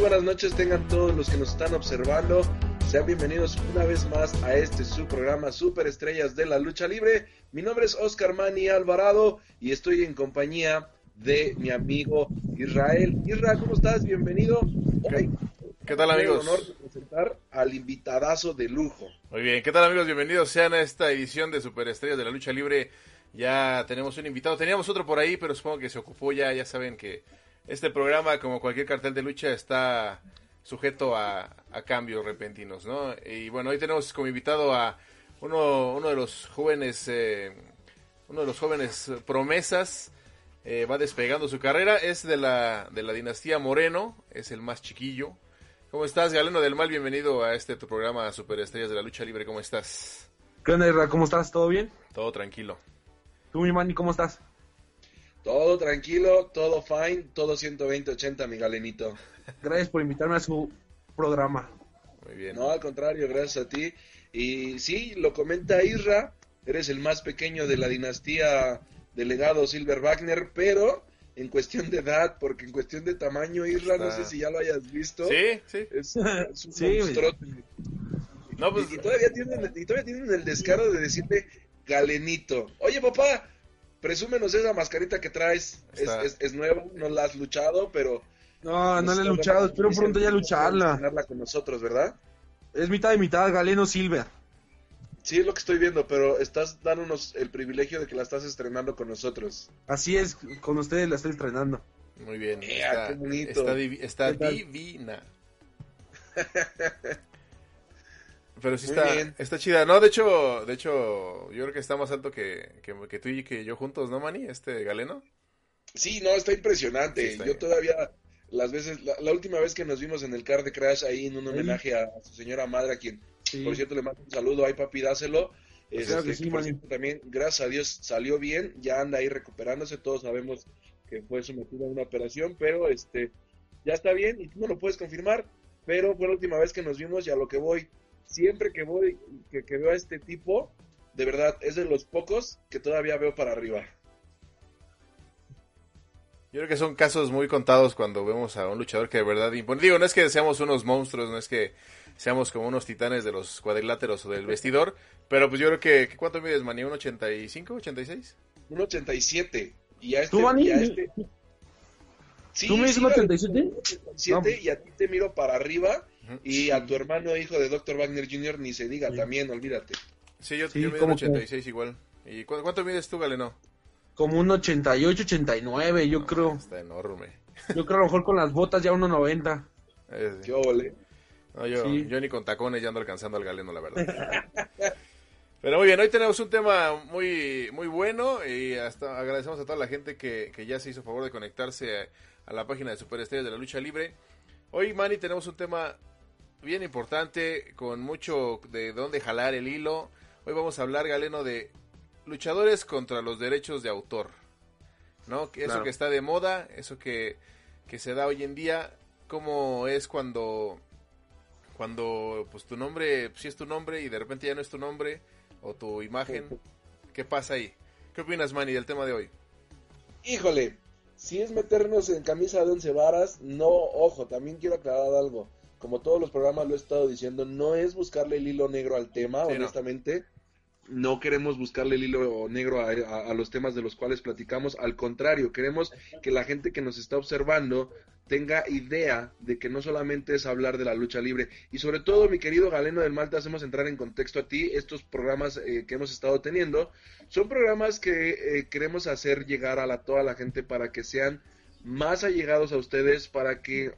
buenas noches tengan todos los que nos están observando. Sean bienvenidos una vez más a este su programa Super Estrellas de la Lucha Libre. Mi nombre es Oscar Mani Alvarado y estoy en compañía de mi amigo Israel. Israel, ¿cómo estás? Bienvenido. Hoy, ¿Qué tal amigos? honor de presentar al invitadazo de lujo. Muy bien, ¿qué tal amigos? Bienvenidos sean a esta edición de Super Estrellas de la Lucha Libre. Ya tenemos un invitado, teníamos otro por ahí, pero supongo que se ocupó ya, ya saben que este programa, como cualquier cartel de lucha, está sujeto a, cambios repentinos, ¿no? Y bueno, hoy tenemos como invitado a uno, uno de los jóvenes, eh, uno de los jóvenes promesas, eh, va despegando su carrera, es de la, de la dinastía Moreno, es el más chiquillo. ¿Cómo estás, Galeno del Mal? Bienvenido a este tu programa Superestrellas de la Lucha Libre, ¿cómo estás? ¿Qué onda, ¿Cómo estás? ¿Todo bien? Todo tranquilo. ¿Tú, mi Manny, cómo estás? Todo tranquilo, todo fine, todo 120-80, mi galenito. Gracias por invitarme a su programa. Muy bien. No, al contrario, gracias a ti. Y sí, lo comenta Isra, eres el más pequeño de la dinastía delegado Silver Wagner, pero en cuestión de edad, porque en cuestión de tamaño, Isra, no sé si ya lo hayas visto. Sí, sí. Es, un sí, No, pues... y, todavía tienen, y todavía tienen el descaro de decirle galenito. Oye, papá, presúmenos esa mascarita que traes. Es, es, nueva, no la has luchado, pero. No, no la he luchado, espero pronto ya lucharla. con nosotros, ¿verdad? Es mitad de mitad, Galeno Silver. Sí, es lo que estoy viendo, pero estás dándonos el privilegio de que la estás estrenando con nosotros. Así es, con ustedes la estoy estrenando. Muy bien. está, está divina. Pero sí está, está chida. No, de hecho, de hecho, yo creo que está más alto que, que, tú y que yo juntos, ¿no, Manny? Este galeno. Sí, no, está impresionante. yo todavía, las veces, la, última vez que nos vimos en el car de Crash ahí en un homenaje a, su señora madre, a quien, por cierto, le mando un saludo. Ay, papi, dáselo. Este, sí, también, gracias a Dios, salió bien. Ya anda ahí recuperándose. Todos sabemos que fue sometido a una operación, pero este, ya está bien y tú no lo puedes confirmar. Pero fue la última vez que nos vimos y a lo que voy siempre que voy, que, veo a este tipo, de verdad, es de los pocos que todavía veo para arriba. Yo creo que son casos muy contados cuando vemos a un luchador que de verdad impone. Digo, no es que seamos unos monstruos, no es que seamos como unos titanes de los cuadriláteros o del vestidor, pero pues yo creo que, ¿cuánto mides, Manny? ¿Un 85, 86? Un 87. Y a este, ¿Tú, Manny? Este... ¿Tú mides un 87? y a ti te miro para arriba y a tu hermano, hijo de Dr. Wagner Jr., ni se midiga también, olvídate. Sí, yo, sí, mido 86 igual. ¿Y cuánto mides tú, Galeno? Como un 88, 89, yo creo. Está enorme. Yo creo a lo mejor con las botas ya 1.90. Qué ole. No, yo, yo ni con tacones ya ando alcanzando al galeno, la verdad. Pero muy bien, hoy tenemos un tema muy, muy bueno y hasta agradecemos a toda la gente que, que ya se hizo favor de conectarse a, a la página de Superestrellas de la Lucha Libre. Hoy, Manny, tenemos un tema bien importante, con mucho de dónde jalar el hilo. Hoy vamos a hablar, Galeno, de luchadores contra los derechos de autor. ¿No? Eso que está de moda, eso que, se da hoy en día, cómo es cuando cuando pues tu nombre, si es tu nombre y de repente ya no es tu nombre o tu imagen, ¿qué pasa ahí? ¿Qué opinas, Manny, del tema de hoy? Híjole, si es meternos en camisa de once varas, no, ojo, también quiero aclarar algo como todos los programas lo he estado diciendo, no es buscarle el hilo negro al tema, honestamente. No. queremos buscarle el hilo negro a, los temas de los cuales platicamos. Al contrario, queremos que la gente que nos está observando tenga idea de que no solamente es hablar de la lucha libre. Y sobre todo, mi querido Galeno del Malta, hacemos entrar en contexto a ti. Estos programas eh, que hemos estado teniendo son programas que eh, queremos hacer llegar a la, toda la gente para que sean más allegados a ustedes, para que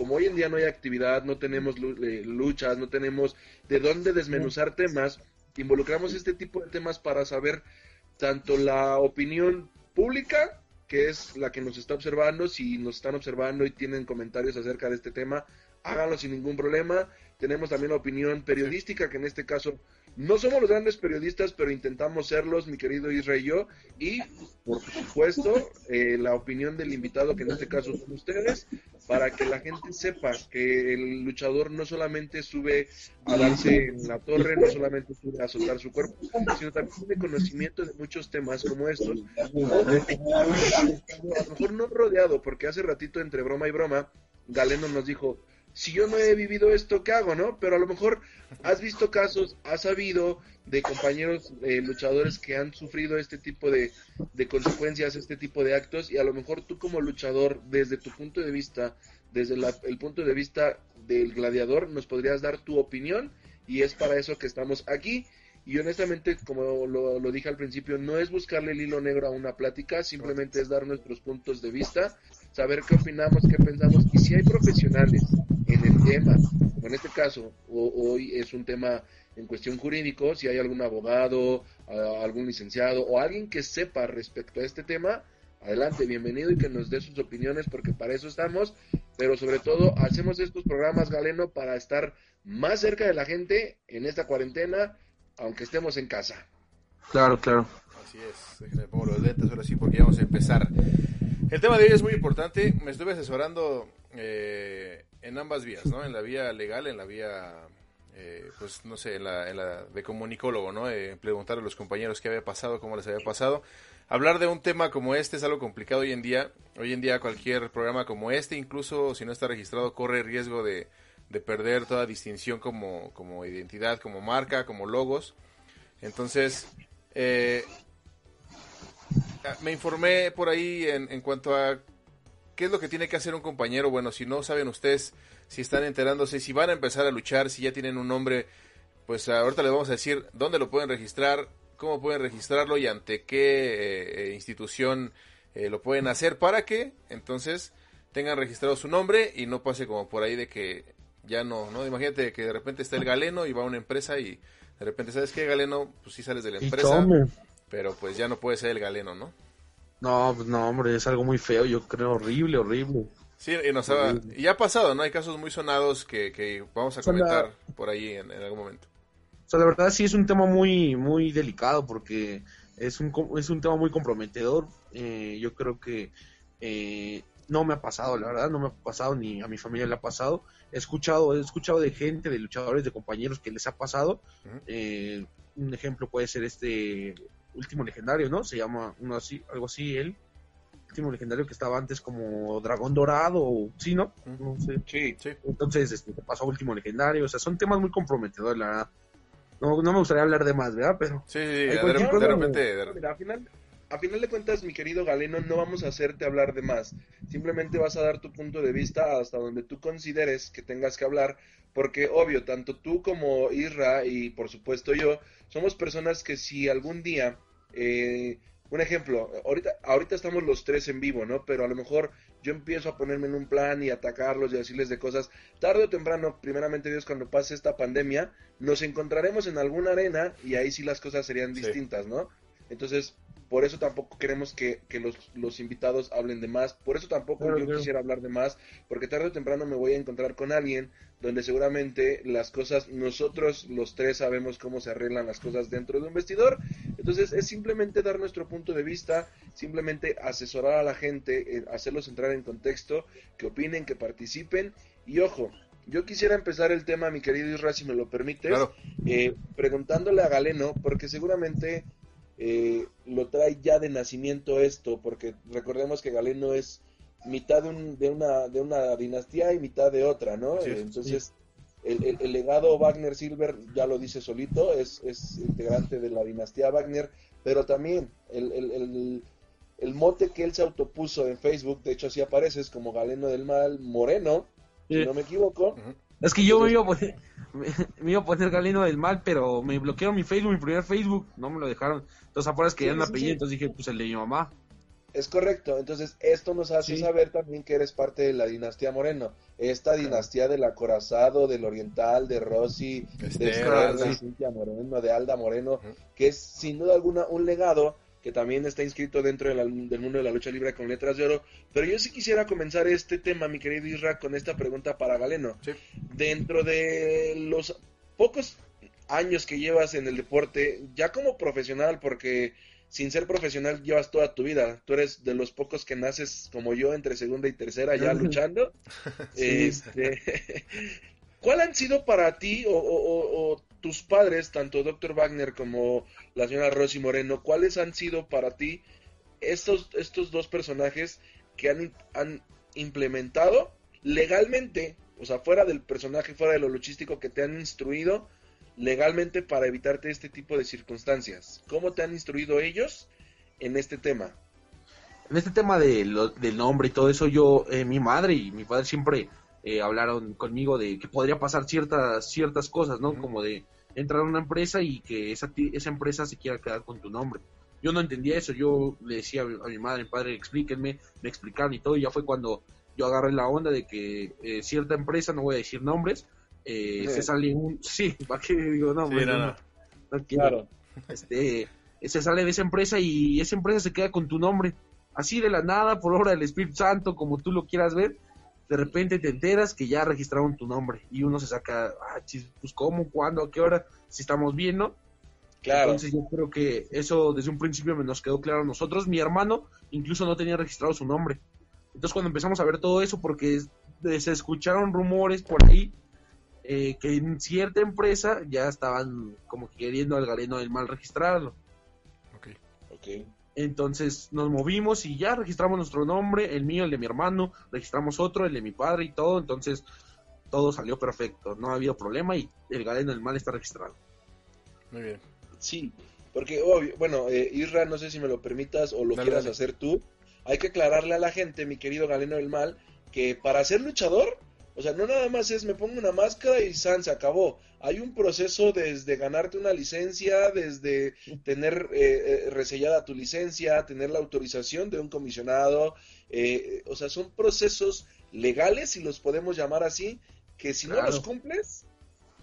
como hoy en día no hay actividad, no tenemos eh, luchas, no tenemos de dónde desmenuzar temas, involucramos este tipo de temas para saber tanto la opinión pública, que es la que nos está observando, si nos están observando y tienen comentarios acerca de este tema, háganlo sin ningún problema. Tenemos también la opinión periodística, que en este caso no somos los grandes periodistas, pero intentamos serlos, mi querido Israel y yo. Y, por supuesto, eh, la opinión del invitado, que en este caso son ustedes, para que la gente sepa que el luchador no solamente sube a darse en la torre, no solamente sube a soltar su cuerpo, sino también tiene conocimiento de muchos temas como estos. A lo mejor no rodeado, porque hace ratito entre broma y broma Galeno nos dijo, si yo no he vivido esto, ¿qué hago, no? Pero a lo mejor has visto casos, has sabido de compañeros eh, luchadores que han sufrido este tipo de, de, consecuencias, este tipo de actos, y a lo mejor tú como luchador, desde tu punto de vista, desde el punto de vista del gladiador, nos podrías dar tu opinión, y es para eso que estamos aquí. Y honestamente, como lo, lo, dije al principio, no es buscarle el hilo negro a una plática, simplemente es dar nuestros puntos de vista, saber qué opinamos, qué pensamos, y si hay profesionales en el tema, en este caso, hoy es un tema en cuestión jurídico, si hay algún abogado, algún licenciado o alguien que sepa respecto a este tema, adelante, bienvenido y que nos dé sus opiniones porque para eso estamos, pero sobre todo hacemos estos programas, Galeno, para estar más cerca de la gente en esta cuarentena, aunque estemos en casa. Claro, claro. Así es, déjenme pongo los lentes ahora sí porque ya vamos a empezar. El tema de hoy es muy importante, me estuve asesorando eh, en ambas vías, ¿no? En la vía legal, en la vía, eh, pues no sé, en la, en la de comunicólogo, ¿no? Eh, preguntar a los compañeros qué había pasado, cómo les había pasado. Hablar de un tema como este es algo complicado hoy en día. Hoy en día cualquier programa como este, incluso si no está registrado, corre riesgo de, de perder toda distinción como, como identidad, como marca, como logos. Entonces, eh, me informé por ahí en, en cuanto a ¿Qué es lo que tiene que hacer un compañero? Bueno, si no saben ustedes, si están enterándose, si van a empezar a luchar, si ya tienen un nombre, pues ahorita les vamos a decir dónde lo pueden registrar, cómo pueden registrarlo y ante qué eh, institución eh, lo pueden hacer para que entonces tengan registrado su nombre y no pase como por ahí de que ya no, ¿no? Imagínate que de repente está el galeno y va a una empresa y de repente, ¿sabes qué, galeno? Pues sí sales de la empresa, pero pues ya no puede ser el galeno, ¿no? No, pues no, hombre, es algo muy feo, yo creo, horrible, horrible. Sí, y, nos ha, y ha pasado, ¿no? Hay casos muy sonados que, que vamos a comentar por ahí en, algún momento. O sea, la verdad sí es un tema muy, muy delicado porque es un, es un tema muy comprometedor. Eh, yo creo que eh, no me ha pasado, la verdad, no me ha pasado ni a mi familia le ha pasado. He escuchado, he escuchado de gente, de luchadores, de compañeros que les ha pasado. eh, un ejemplo puede ser este último legendario, ¿no? Se llama uno así, algo así, él. Último legendario que estaba antes como Dragón Dorado, ¿sí, no? no sé. Sí, sí. Entonces, este, pasó último legendario, o sea, son temas muy comprometedores, la verdad. No, no me gustaría hablar de más, ¿verdad? Pero... Sí, sí, de, repente... Mira, al final, a final de cuentas, mi querido Galeno, no vamos a hacerte hablar de más. Simplemente vas a dar tu punto de vista hasta donde tú consideres que tengas que hablar, porque obvio, tanto tú como Isra y por supuesto yo, somos personas que si algún día, eh, un ejemplo, ahorita, ahorita estamos los tres en vivo, ¿no? Pero a lo mejor yo empiezo a ponerme en un plan y atacarlos y decirles de cosas, tarde o temprano, primeramente Dios, cuando pase esta pandemia, nos encontraremos en alguna arena y ahí sí las cosas serían distintas, ¿no? Entonces, por eso tampoco queremos que, los, los, invitados hablen de más, por eso tampoco yo quisiera hablar de más, porque tarde o temprano me voy a encontrar con alguien donde seguramente las cosas, nosotros los tres sabemos cómo se arreglan las cosas dentro de un vestidor, entonces es simplemente dar nuestro punto de vista, simplemente asesorar a la gente, eh, hacerlos entrar en contexto, que opinen, que participen, y ojo, yo quisiera empezar el tema, mi querido Isra, si me lo permites, eh, preguntándole a Galeno, porque seguramente eh, lo trae ya de nacimiento esto, porque recordemos que Galeno es mitad de, un, de, una, de una dinastía y mitad de otra, ¿no? Entonces, El, el, legado Wagner Silver ya lo dice solito, es, es integrante de la dinastía Wagner, pero también el, el, el, mote que él se autopuso en Facebook, de hecho así apareces como Galeno del Mal Moreno, si no me equivoco. Es que yo me, iba a poner, me, iba a poner Galeno del Mal, pero me bloquearon mi Facebook, mi primer Facebook, no me lo dejaron. Entonces, afuera que ya un apellido, entonces dije, pues el de mi mamá. Es correcto, entonces esto nos hace saber también que eres parte de la dinastía Moreno, esta dinastía del acorazado, del oriental, de Rossi, de, Cintia Moreno, de Alda Moreno, que es sin duda alguna un legado que también está inscrito dentro del mundo de la lucha libre con letras de oro. Pero yo sí quisiera comenzar este tema, mi querido Isra, con esta pregunta para Galeno. Dentro de los pocos años que llevas en el deporte, ya como profesional, porque sin ser profesional llevas toda tu vida. Tú eres de los pocos que naces como yo entre segunda y tercera ya luchando. Este, ¿Cuál han sido para ti o, tus padres, tanto Dr. Wagner como la señora Rosy Moreno, cuáles han sido para ti estos, estos dos personajes que han, han implementado legalmente, o sea, fuera del personaje, fuera de lo luchístico que te han instruido legalmente para evitarte este tipo de circunstancias. ¿Cómo te han instruido ellos en este tema? En este tema de del nombre y todo eso, yo, eh, mi madre y mi padre siempre eh, hablaron conmigo de que podría pasar ciertas, ciertas cosas, ¿no? Como de entrar a una empresa y que esa, esa empresa se quiera quedar con tu nombre. Yo no entendía eso, yo le decía a mi madre, a mi padre, explíquenme, me explicaron y todo, y ya fue cuando yo agarré la onda de que eh, cierta empresa, no voy a decir nombres, eh, se sale un... Sí, ¿para qué digo nombres? no, claro. Este, se sale de esa empresa y esa empresa se queda con tu nombre. Así de la nada, por obra del Espíritu Santo, como tú lo quieras ver, de repente te enteras que ya registraron tu nombre y uno se saca, ah, pues cómo, cuándo, a qué hora, si estamos bien, ¿no? Claro. Entonces yo creo que eso desde un principio nos quedó claro a nosotros. Mi hermano incluso no tenía registrado su nombre. Entonces cuando empezamos a ver todo eso, porque se escucharon rumores por ahí eh, que en cierta empresa ya estaban como queriendo al galeno del mal registrarlo. Ok. Ok. Entonces nos movimos y ya registramos nuestro nombre, el mío, el de mi hermano, registramos otro, el de mi padre y todo. Entonces todo salió perfecto, no ha habido problema y el galeno del mal está registrado. Muy bien. Sí, porque, obvio, bueno, eh, Isra, no sé si me lo permitas o lo quieras hacer tú. Hay que aclararle a la gente, mi querido Galeno del Mal, que para ser luchador, o sea, no nada más es me pongo una máscara y san, se acabó. Hay un proceso desde ganarte una licencia, desde tener eh, eh resellada tu licencia, tener la autorización de un comisionado. Eh, o sea, son procesos legales, si los podemos llamar así, que si no los cumples,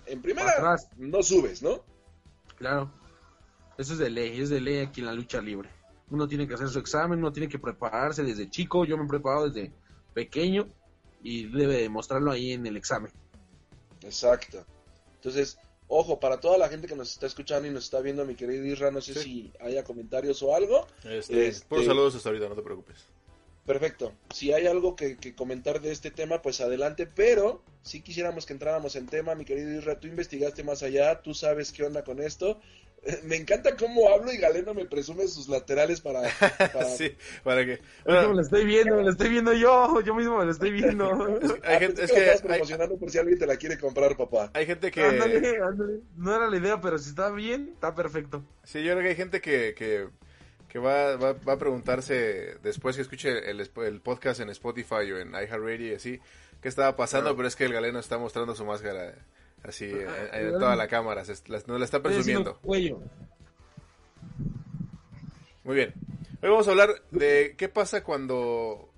en primera, no subes, ¿no? Claro. Eso es de ley, es de ley aquí en la lucha libre. Uno tiene que hacer su examen, uno tiene que prepararse desde chico. Yo me he preparado desde pequeño y debe demostrarlo ahí en el examen. Exacto. Entonces, ojo, para toda la gente que nos está escuchando y nos está viendo, mi querido Isra, no sé si haya comentarios o algo. Este, por este, saludos hasta ahorita, no te preocupes. Perfecto. Si hay algo que, que, comentar de este tema, pues adelante. Pero si quisiéramos que entráramos en tema, mi querido Isra, tú investigaste más allá, tú sabes qué onda con esto. Me encanta cómo hablo y Galeno me presume sus laterales para... sí, para que... Bueno, me lo estoy viendo, me lo estoy viendo yo, yo mismo me lo estoy viendo. hay gente, es que... Estás promocionando por si alguien te la quiere comprar, papá. Hay gente que... Ándale, ándale. No era la idea, pero si está bien, está perfecto. Sí, yo creo que hay gente que... que que va, va, va, a preguntarse después que escuche el, el podcast en Spotify o en iHeartRadio y así, qué estaba pasando, pero es que el galeno está mostrando su máscara Así, en, toda la cámara, se, nos la está presumiendo. Muy bien. Hoy vamos a hablar de qué pasa cuando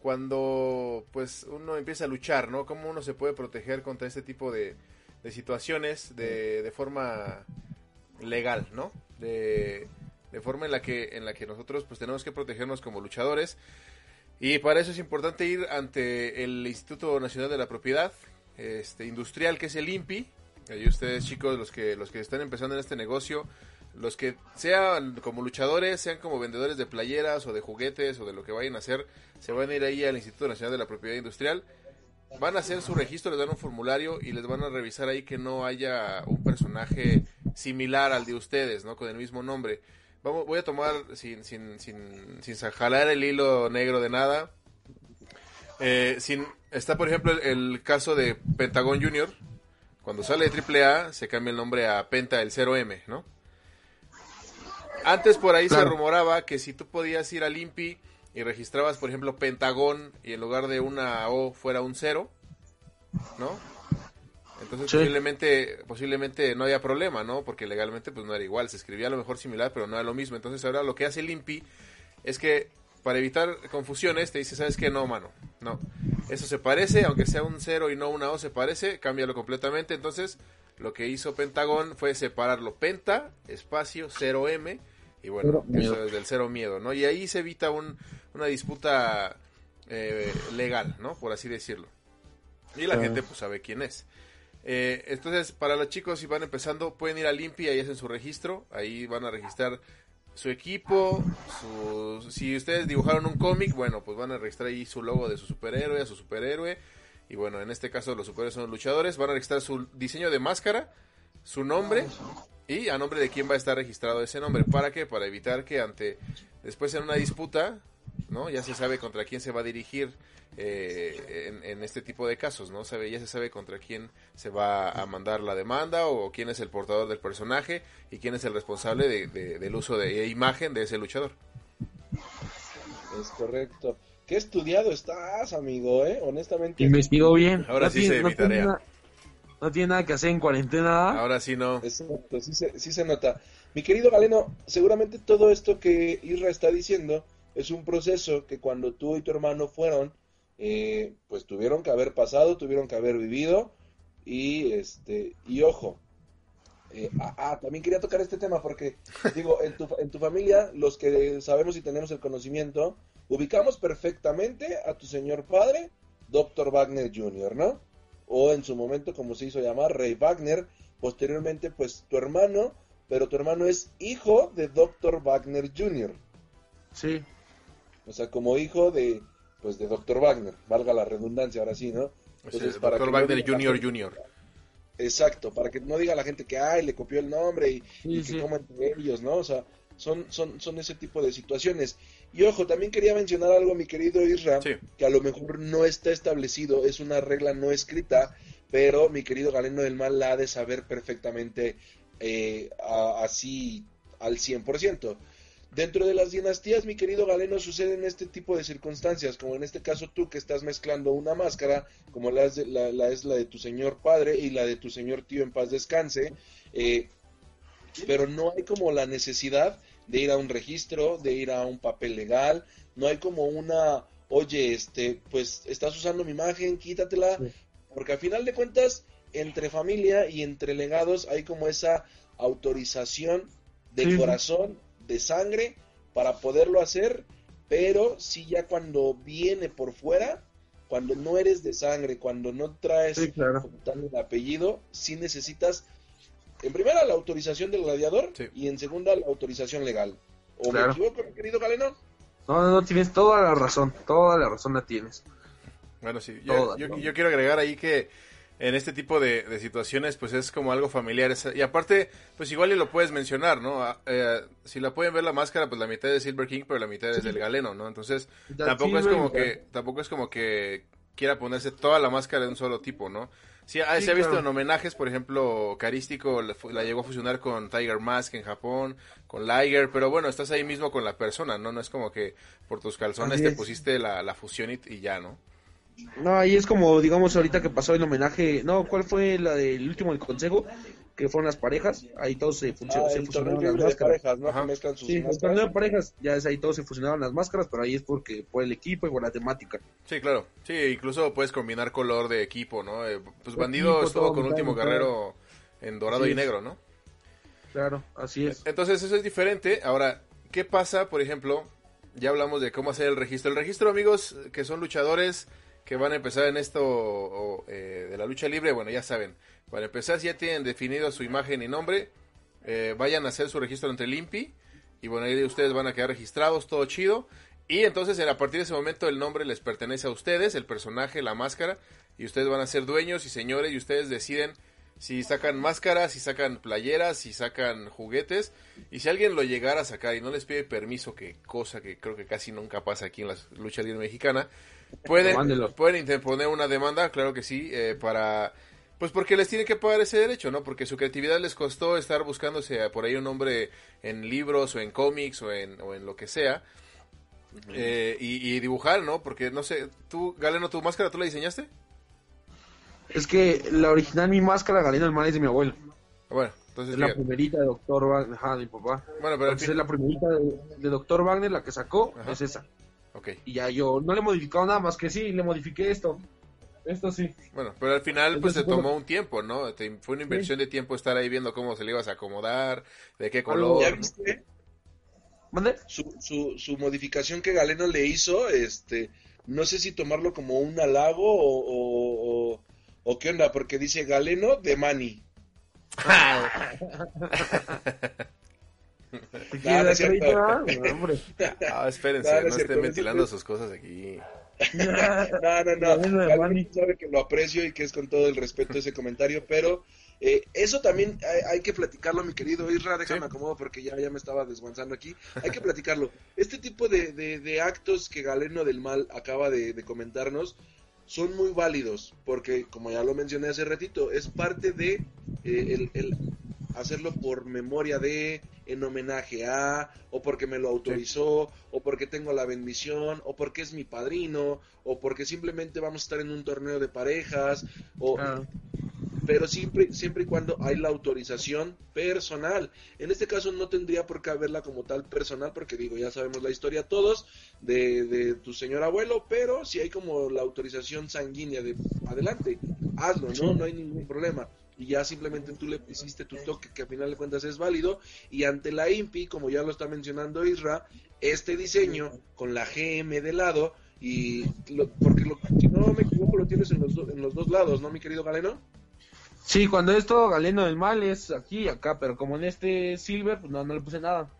cuando pues uno empieza a luchar, ¿no? Cómo uno se puede proteger contra este tipo de, de situaciones de, de, forma legal, ¿no? De, de, forma en la que en la que nosotros pues tenemos que protegernos como luchadores y para eso es importante ir ante el Instituto Nacional de la Propiedad, este, industrial que es el INPI. Y ustedes chicos, los que, los que están empezando en este negocio, los que sean como luchadores, sean como vendedores de playeras o de juguetes o de lo que vayan a hacer, se van a ir ahí al Instituto Nacional de la Propiedad Industrial. Van a hacer su registro, les dan un formulario y les van a revisar ahí que no haya un personaje similar al de ustedes, ¿no? Con el mismo nombre. Vamos, voy a tomar, sin, sin, sin, sin jalar el hilo negro de nada, eh, sin, está, por ejemplo, el, caso de Pentagon Junior. Cuando sale de AAA, se cambia el nombre a Penta el 0M, ¿no? Antes por ahí se rumoraba que si tú podías ir al INPI y registrabas, por ejemplo, Pentagón y en lugar de una O fuera un 0, ¿no? Entonces posiblemente, posiblemente no había problema, ¿no? Porque legalmente pues no era igual, se escribía a lo mejor similar, pero no era lo mismo. Entonces ahora lo que hace el INPI es que para evitar confusiones, te dice, ¿sabes qué? No, mano, no. Eso se parece, aunque sea un 0 y no una O se parece, cámbialo completamente. Entonces, lo que hizo Pentagón fue separarlo penta, espacio, 0M, y bueno, eso es del cero miedo, ¿no? Y ahí se evita un, una disputa eh, legal, ¿no? Por así decirlo. Y la gente pues sabe quién es. Eh, entonces, para los chicos, si van empezando, pueden ir a Limpia y hacen su registro. Ahí van a registrar su equipo, si ustedes dibujaron un cómic, bueno, pues van a registrar ahí su logo de su superhéroe, a su superhéroe. Y bueno, en este caso los superhéroes son luchadores. Van a registrar su diseño de máscara, su nombre y a nombre de quién va a estar registrado ese nombre. ¿Para qué? Para evitar que ante después en una disputa ¿no? Ya se sabe contra quién se va a dirigir eh, en, este tipo de casos, ¿no? Sabe, ya se sabe contra quién se va a mandar la demanda o quién es el portador del personaje y quién es el responsable de, del uso de imagen de ese luchador. Es correcto. Qué estudiado estás, amigo, ¿eh? Honestamente. Investigo bien. Ahora sí se mi tarea. no tiene nada que hacer en cuarentena. Ahora sí no. Exacto, sí se, sí se nota. Mi querido Galeno, seguramente todo esto que Isra está diciendo es un proceso que cuando tú y tu hermano fueron, eh, pues tuvieron que haber pasado, tuvieron que haber vivido y este y ojo. Eh, ah, ah, también quería tocar este tema porque digo en tu, en tu familia los que sabemos y tenemos el conocimiento ubicamos perfectamente a tu señor padre, Dr. Wagner Jr., ¿no? O en su momento como se hizo llamar Rey Wagner, posteriormente pues tu hermano pero tu hermano es hijo de Dr. Wagner Jr. Sí. O sea, como hijo de, pues, de Dr. Wagner, valga la redundancia ahora sí, ¿no? Entonces, para Dr. Wagner Jr. Jr. Exacto, para que no diga la gente que, ay, le copió el nombre y, que como entre ellos, ¿no? O sea, son, son, son ese tipo de situaciones. Y ojo, también quería mencionar algo, mi querido Isra, que a lo mejor no está establecido, es una regla no escrita, pero mi querido Galeno del Mal la ha de saber perfectamente eh, así al 100%. Dentro de las dinastías, mi querido Galeno, suceden este tipo de circunstancias, como en este caso tú que estás mezclando una máscara, como la es la, es la de tu señor padre y la de tu señor tío en paz descanse, eh, pero no hay como la necesidad de ir a un registro, de ir a un papel legal, no hay como una, oye, este, pues estás usando mi imagen, quítatela, porque al final de cuentas entre familia y entre legados hay como esa autorización de corazón, de sangre, para poderlo hacer, pero si ya cuando viene por fuera, cuando no eres de sangre, cuando no traes el apellido, sí necesitas, en primera, la autorización del gladiador y en segunda, la autorización legal. ¿O me equivoco, querido Galeno? No, no, no, tienes toda la razón, toda la razón la tienes. Bueno, sí, yo, yo quiero agregar ahí que en este tipo de, situaciones pues es como algo familiar. Y aparte pues igual y lo puedes mencionar no ah, eh, si la pueden ver la máscara pues la mitad es de Silver King pero la mitad es del galeno no entonces tampoco es como que tampoco es como que quiera ponerse toda la máscara de un solo tipo no sí, ah, se ha visto en homenajes por ejemplo carístico la, llegó a fusionar con Tiger Mask en Japón con Liger pero bueno estás ahí mismo con la persona no no es como que por tus calzones te pusiste la, la fusión y ya no no, ahí es como, digamos, ahorita que pasó el homenaje. No, ¿cuál fue la del último del consejo? Que fueron las parejas. Ahí todos se, ah, se fusionaron las máscaras. Parejas, sí, el parejas, ya es ahí todos se fusionaron las máscaras, pero ahí es porque por el equipo y por la temática. Sí, claro. Sí, incluso puedes combinar color de equipo, ¿no? Eh, pues Bandido estuvo con Último Guerrero en dorado y negro, ¿no? Claro, así es. Entonces eso es diferente. Ahora, ¿qué pasa, por ejemplo? Ya hablamos de cómo hacer el registro. El registro, amigos, que son luchadores que van a empezar en esto eh, de la lucha libre, bueno, ya saben, para empezar, si ya tienen definido su imagen y nombre, eh, vayan a hacer su registro ante el INPI, y bueno, ahí ustedes van a quedar registrados, todo chido, y entonces a partir de ese momento el nombre les pertenece a ustedes, el personaje, la máscara, y ustedes van a ser dueños y señores, y ustedes deciden si sacan máscaras, si sacan playeras, si sacan juguetes, y si alguien lo llegara a sacar y no les pide permiso, que cosa que creo que casi nunca pasa aquí en la lucha libre mexicana, Pueden, pueden interponer una demanda, claro que sí, eh, para... Pues porque les tiene que pagar ese derecho, ¿no? Porque su creatividad les costó estar buscándose por ahí un nombre en libros o en cómics o en, o en lo que sea. Eh, y, dibujar, ¿no? Porque, no sé, tú, Galeno, ¿tu máscara tú la diseñaste? Es que la original, mi máscara, Galeno, el mal es de mi abuelo. Bueno, entonces... Es la primerita de Doctor Wagner, de mi papá. Bueno, pero... Es la primerita de, Doctor Wagner, la que sacó, es esa. Y ya yo no le he modificado nada más que sí, le modifiqué esto. Esto sí. Bueno, pero al final pues se tomó un tiempo, ¿no? fue una inversión de tiempo estar ahí viendo cómo se le ibas a acomodar, de qué color. ¿Ya viste? Su, su, su modificación que Galeno le hizo, este, no sé si tomarlo como un halago o, o, o qué onda, porque dice Galeno de Mani. no, espérense, no, estén ventilando sus cosas aquí. no, no, no. sabe que lo aprecio y que es con todo el respeto ese comentario, pero Eh, eso también hay, que platicarlo, mi querido Isra, déjame acomodo porque ya, ya me estaba desguanzando aquí. Hay que platicarlo. Este tipo de, de, actos que Galeno del Mal acaba de, comentarnos son muy válidos porque, como ya lo mencioné hace ratito, es parte de eh, el, hacerlo por memoria de, en homenaje a, o porque me lo autorizó, o porque tengo la bendición, o porque es mi padrino, o porque simplemente vamos a estar en un torneo de parejas, o pero siempre, siempre y cuando hay la autorización personal. En este caso no tendría por qué haberla como tal personal, porque digo, ya sabemos la historia todos de, de tu señor abuelo, pero si hay como la autorización sanguínea de adelante, hazlo, ¿no? No hay ningún problema. Y ya simplemente tú le hiciste tu toque, que al final de cuentas es válido. Y ante la INPI, como ya lo está mencionando Isra, este diseño con la GM de lado, y porque lo, si no me equivoco, lo tienes en los, en los dos lados, ¿no, mi querido Galeno? Sí, cuando es todo Galeno del Mal es aquí y acá, pero como en este Silver, pues no, no le puse nada.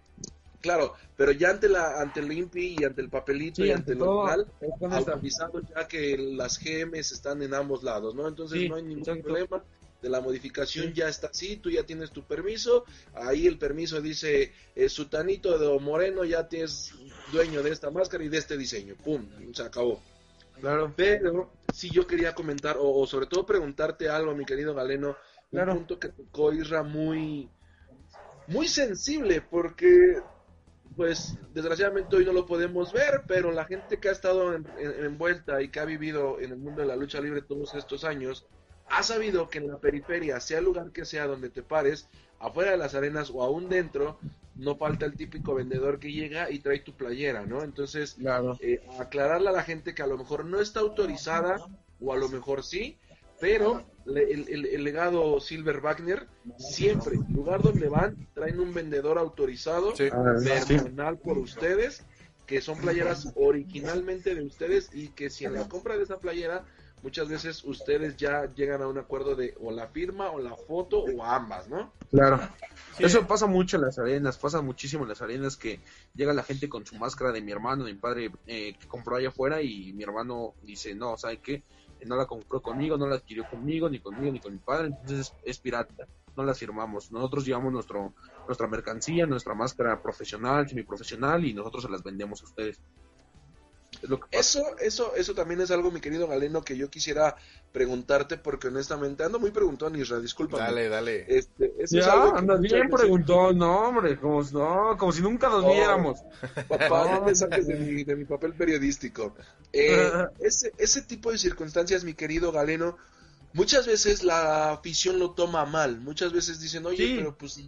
Claro, pero ya ante la ante el INPI y ante el papelito y ante, el local, autorizado ya que las GMs están en ambos lados, ¿no? Entonces no hay ningún problema de la modificación ya está así, tú ya tienes tu permiso, ahí el permiso dice eh, Sutanito de Moreno ya tienes dueño de esta máscara y de este diseño, pum, se acabó. Claro. Pero si yo quería comentar, o, sobre todo preguntarte algo, mi querido Galeno, un punto que tocó Isra muy, muy sensible, porque, pues, desgraciadamente hoy no lo podemos ver, pero la gente que ha estado envuelta y que ha vivido en el mundo de la lucha libre todos estos años, ha sabido que en la periferia, sea el lugar que sea donde te pares, afuera de las arenas o aún dentro, no falta el típico vendedor que llega y trae tu playera, ¿no? Entonces, eh, aclararle a la gente que a lo mejor no está autorizada, o a lo mejor sí, pero el, legado Silver Wagner, siempre, lugar donde van, traen un vendedor autorizado, personal ah, por ustedes, que son playeras originalmente de ustedes y que si en la compra de esa playera muchas veces ustedes ya llegan a un acuerdo de o la firma o la foto o ambas, ¿no? Claro. Eso pasa mucho en las arenas, pasa muchísimo en las arenas que llega la gente con su máscara de mi hermano, de mi padre eh, que compró allá afuera y mi hermano dice, no, ¿sabe qué? No la compró conmigo, no la adquirió conmigo, ni conmigo, ni con mi padre, entonces es, pirata, no la firmamos. Nosotros llevamos nuestro, nuestra mercancía, nuestra máscara profesional, semiprofesional y nosotros se las vendemos a ustedes. Eso, eso, eso también es algo, mi querido Galeno, que yo quisiera preguntarte, porque honestamente ando muy preguntón, Isra, disculpa. Dale, dale. Este, ya, andas bien preguntón, no, hombre, como, no, como si nunca nos viéramos. Papá, no me saques de mi, de mi papel periodístico. Eh, ese, ese tipo de circunstancias, mi querido Galeno, muchas veces la afición lo toma mal. Muchas veces dicen, oye, pero pues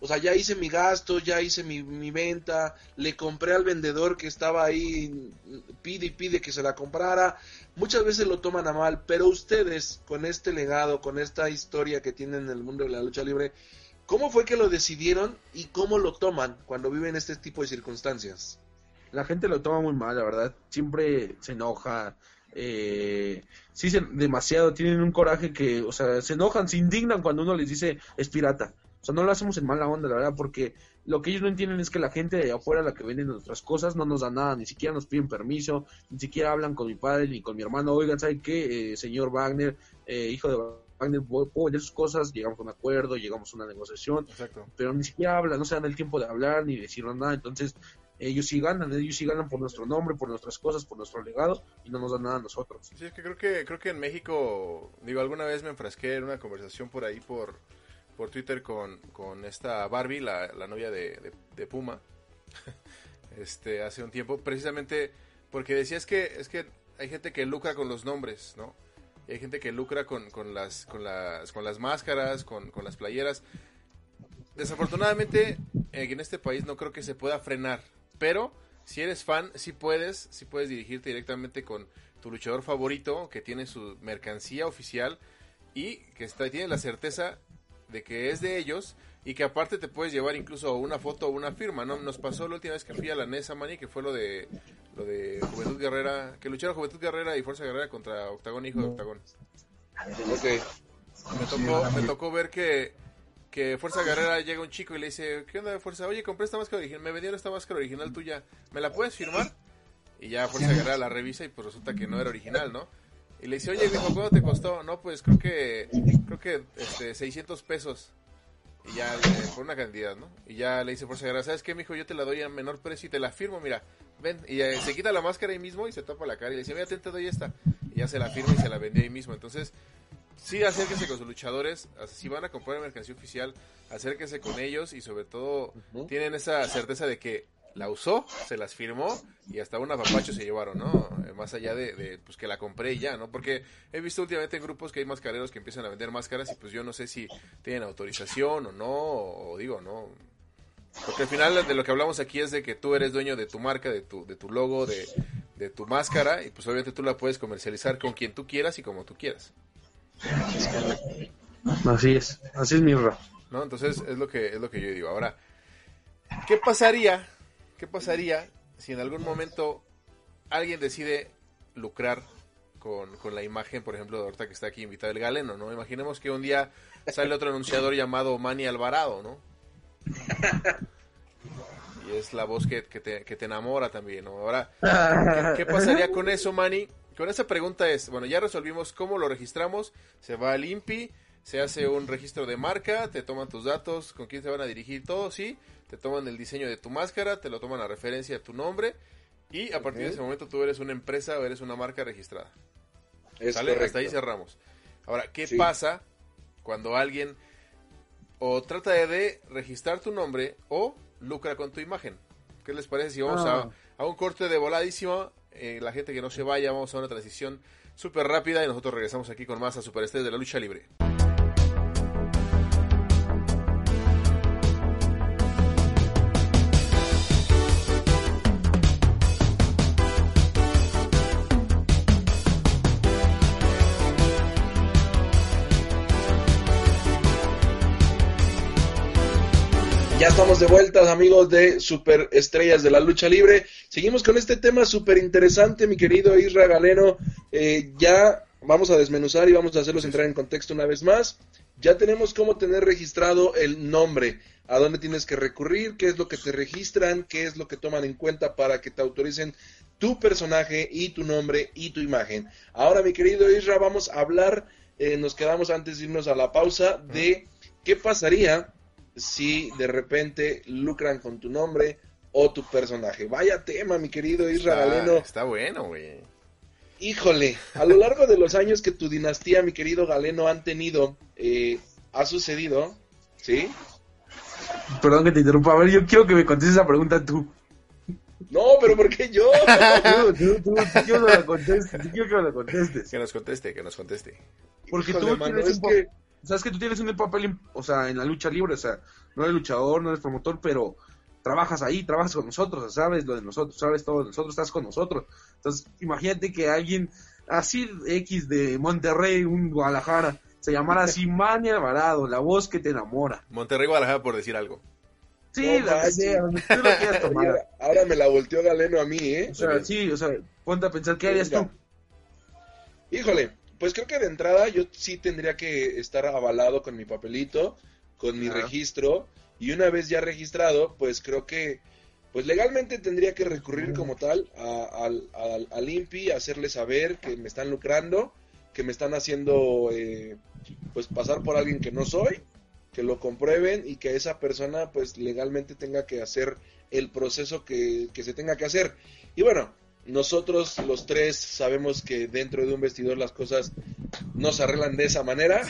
o sea, ya hice mi gasto, ya hice mi, venta, le compré al vendedor que estaba ahí, pide y pide que se la comprara. Muchas veces lo toman a mal, pero ustedes, con este legado, con esta historia que tienen en el mundo de la lucha libre, ¿cómo fue que lo decidieron y cómo lo toman cuando viven este tipo de circunstancias? La gente lo toma muy mal, la verdad. Siempre se enoja. Eh, sí, demasiado. Tienen un coraje que, o sea, se enojan, se indignan cuando uno les dice es pirata sea, no lo hacemos en mala onda, la verdad, porque lo que ellos no entienden es que la gente de afuera, la que vende nuestras cosas, no nos da nada, ni siquiera nos piden permiso, ni siquiera hablan con mi padre ni con mi hermano. Oigan, ¿sabe qué? Eh, señor Wagner, eh, hijo de Wagner, puedo vender sus cosas, llegamos a un acuerdo, llegamos a una negociación, pero ni siquiera hablan, no se dan el tiempo de hablar ni decir nada. Entonces, ellos sí ganan, ellos sí ganan por nuestro nombre, por nuestras cosas, por nuestro legado y no nos dan nada a nosotros. Sí, es que creo que creo que en México, digo, alguna vez me enfrasqué en una conversación por ahí por por Twitter con, con esta Barbie, la, la novia de, de, Puma, este, hace un tiempo, precisamente porque decía es que, es que hay gente que lucra con los nombres, ¿no? Hay gente que lucra con, con, las, con, las, con las máscaras, con, con las playeras. Desafortunadamente, en este país no creo que se pueda frenar, pero si eres fan, sí puedes, sí puedes dirigirte directamente con tu luchador favorito, que tiene su mercancía oficial y que está, tiene la certeza de que es de ellos y que aparte te puedes llevar incluso una foto o una firma, ¿no? Nos pasó la última vez que fui a la Nesa Mani, que fue lo de lo de Juventud Guerrera, que lucharon Juventud Guerrera y Fuerza Guerrera contra Octagón, hijo de Octagón. Me tocó, me tocó ver que, que Fuerza Guerrera llega un chico y le dice, ¿qué onda de Fuerza? Oye, compré esta máscara original, me vendieron esta máscara original tuya, ¿me la puedes firmar? Y ya Fuerza Guerrera la revisa y pues resulta que no era original, ¿no? Y le dice, oye, viejo, ¿cuánto te costó? No, pues creo que, creo que, este, 600 pesos. Y ya, por una cantidad, ¿no? Y ya le dice por si ¿sabes qué, mijo? Yo te la doy a menor precio y te la firmo, mira, ven. Y eh, se quita la máscara ahí mismo y se tapa la cara y le dice, mira, te, te doy esta. Y ya se la firma y se la vendió ahí mismo. Entonces, sí, acérquese con sus luchadores. Si van a comprar mercancía oficial, acérquese con ellos y sobre todo tienen esa certeza de que la usó, se las firmó y hasta un apapacho se llevaron, ¿no? Eh, más allá de, pues que la compré y ya, ¿no? Porque he visto últimamente en grupos que hay mascareros que empiezan a vender máscaras y pues yo no sé si tienen autorización o no, o digo, ¿no? Porque al final de lo que hablamos aquí es de que tú eres dueño de tu marca, de tu, de tu logo, de, de tu máscara y pues obviamente tú la puedes comercializar con quien tú quieras y como tú quieras. Así es, así es mi ¿No? Entonces es lo que es lo que yo digo. Ahora, ¿qué pasaría ¿Qué pasaría si en algún momento alguien decide lucrar con, la imagen, por ejemplo, de ahorita que está aquí invitado el galeno, ¿no? Imaginemos que un día sale otro anunciador llamado Manny Alvarado, ¿no? Y es la voz que, te, enamora también, ¿no? Ahora, ¿qué, pasaría con eso, Manny? Con esa pregunta es, bueno, ya resolvimos cómo lo registramos, se va al INPI, se hace un registro de marca, te toman tus datos, con quién se van a dirigir, todo, sí, te toman el diseño de tu máscara, te lo toman a referencia de tu nombre y a partir de ese momento tú eres una empresa o eres una marca registrada. ¿Sale? Hasta ahí cerramos. Ahora, ¿qué pasa cuando alguien o trata de registrar tu nombre o lucra con tu imagen? ¿Qué les parece si vamos a, ah. un corte de voladísimo? Eh, la gente que no se vaya, vamos a una transición súper rápida y nosotros regresamos aquí con más a Super de la Lucha Libre. Estamos de vuelta, amigos de Super Estrellas de la Lucha Libre. Seguimos con este tema súper interesante, mi querido Isra Galeno. Eh, ya vamos a desmenuzar y vamos a hacerlos entrar en contexto una vez más. Ya tenemos cómo tener registrado el nombre, a dónde tienes que recurrir, qué es lo que te registran, qué es lo que toman en cuenta para que te autoricen tu personaje y tu nombre y tu imagen. Ahora, mi querido Isra, vamos a hablar, eh, nos quedamos antes de irnos a la pausa, de qué pasaría si de repente lucran con tu nombre o tu personaje. Vaya tema, mi querido Israel Galeno. Está bueno, güey. Híjole, a lo largo de los años que tu dinastía, mi querido Galeno, han tenido, eh, ha sucedido, ¿sí? Perdón que te interrumpa, a ver, yo quiero que me contestes esa pregunta tú. No, pero ¿por qué yo? tú, tú, quiero que la contestes, quiero que la contestes. Que nos conteste, que nos conteste. Porque tú tienes un que sabes que tú tienes un papel, o sea, en la lucha libre, o sea, no eres luchador, no eres promotor, pero trabajas ahí, trabajas con nosotros, sabes lo de nosotros, sabes todo de nosotros, estás con nosotros. Entonces, imagínate que alguien así X de Monterrey, un Guadalajara, se llamara así Manny Alvarado, la voz que te enamora. Monterrey Guadalajara por decir algo. Sí, la tú lo quieras tomar. Ahora me la volteó Galeno a mí, ¿eh? O sea, sí, o sea, ponte a pensar, ¿qué harías tú? Híjole, pues creo que de entrada yo sí tendría que estar avalado con mi papelito, con mi registro, y una vez ya registrado, pues creo que, pues legalmente tendría que recurrir como tal al, al, INPI, hacerle saber que me están lucrando, que me están haciendo, eh, pues pasar por alguien que no soy, que lo comprueben y que esa persona, pues legalmente tenga que hacer el proceso que, que se tenga que hacer. Y bueno, nosotros los tres sabemos que dentro de un vestidor las cosas no se arreglan de esa manera.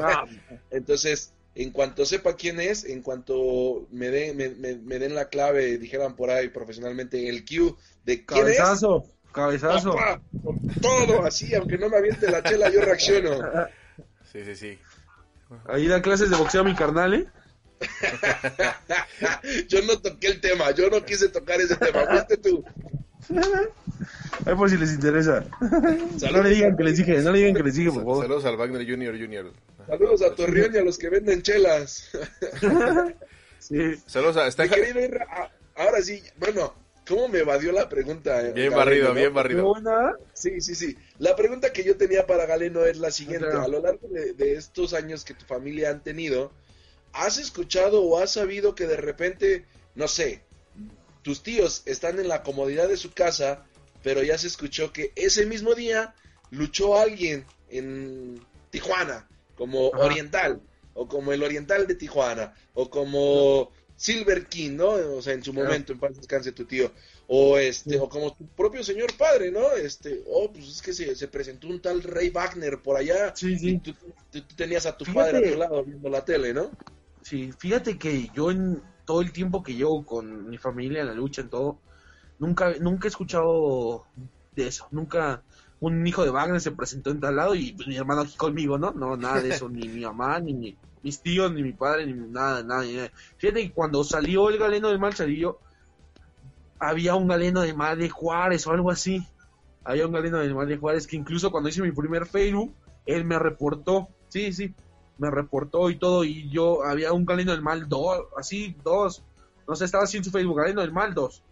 Entonces, en cuanto sepa quién es, en cuanto me, den me, den la clave, dijeran por ahí profesionalmente, el Q de quién cabezazo, Cabezazo, todo así, aunque no me aviente la chela, yo reacciono. Sí, sí, sí. Ahí da clases de boxeo a mi carnal, ¿eh? yo no toqué el tema, yo no quise tocar ese tema, fuiste tú. Ay, por si les interesa. no le digan que les dije, no le digan que les dije, por favor. Saludos al Wagner Junior Junior. Saludos a Torreón y a los que venden chelas. sí. Saludos a... Está... Ah, ahora sí, bueno, ¿cómo me evadió la pregunta? Bien barrido, bien barrido. Sí, sí, sí. La pregunta que yo tenía para Galeno es la siguiente. A lo largo de, de estos años que tu familia han tenido, ¿has escuchado o has sabido que de repente, no sé, tus tíos están en la comodidad de su casa, pero ya se escuchó que ese mismo día luchó alguien en Tijuana, como Oriental, o como el Oriental de Tijuana, o como Silver King, ¿no? O sea, en su momento, en paz descanse tu tío. O este, o como tu propio señor padre, ¿no? Este, oh, pues es que se, presentó un tal Rey Wagner por allá. Sí, sí. tú, tenías a tu padre a tu lado viendo la tele, ¿no? Sí, fíjate que yo en todo el tiempo que llevo con mi familia en la lucha, en todo, nunca, nunca he escuchado de eso. Nunca un hijo de Wagner se presentó en tal lado y pues, mi hermano aquí conmigo, ¿no? No, nada de eso, ni mi mamá, ni mis tíos, ni mi padre, ni nada, nada, Fíjate que cuando salió el galeno del mal salió, había un galeno de mal de Juárez o algo así. Había un galeno de mal de Juárez que incluso cuando hice mi primer Facebook, él me reportó. Sí, sí, me reportó y todo. Y yo había un galeno del mal dos, así, dos. No sé, estaba así en su Facebook, galeno del mal dos.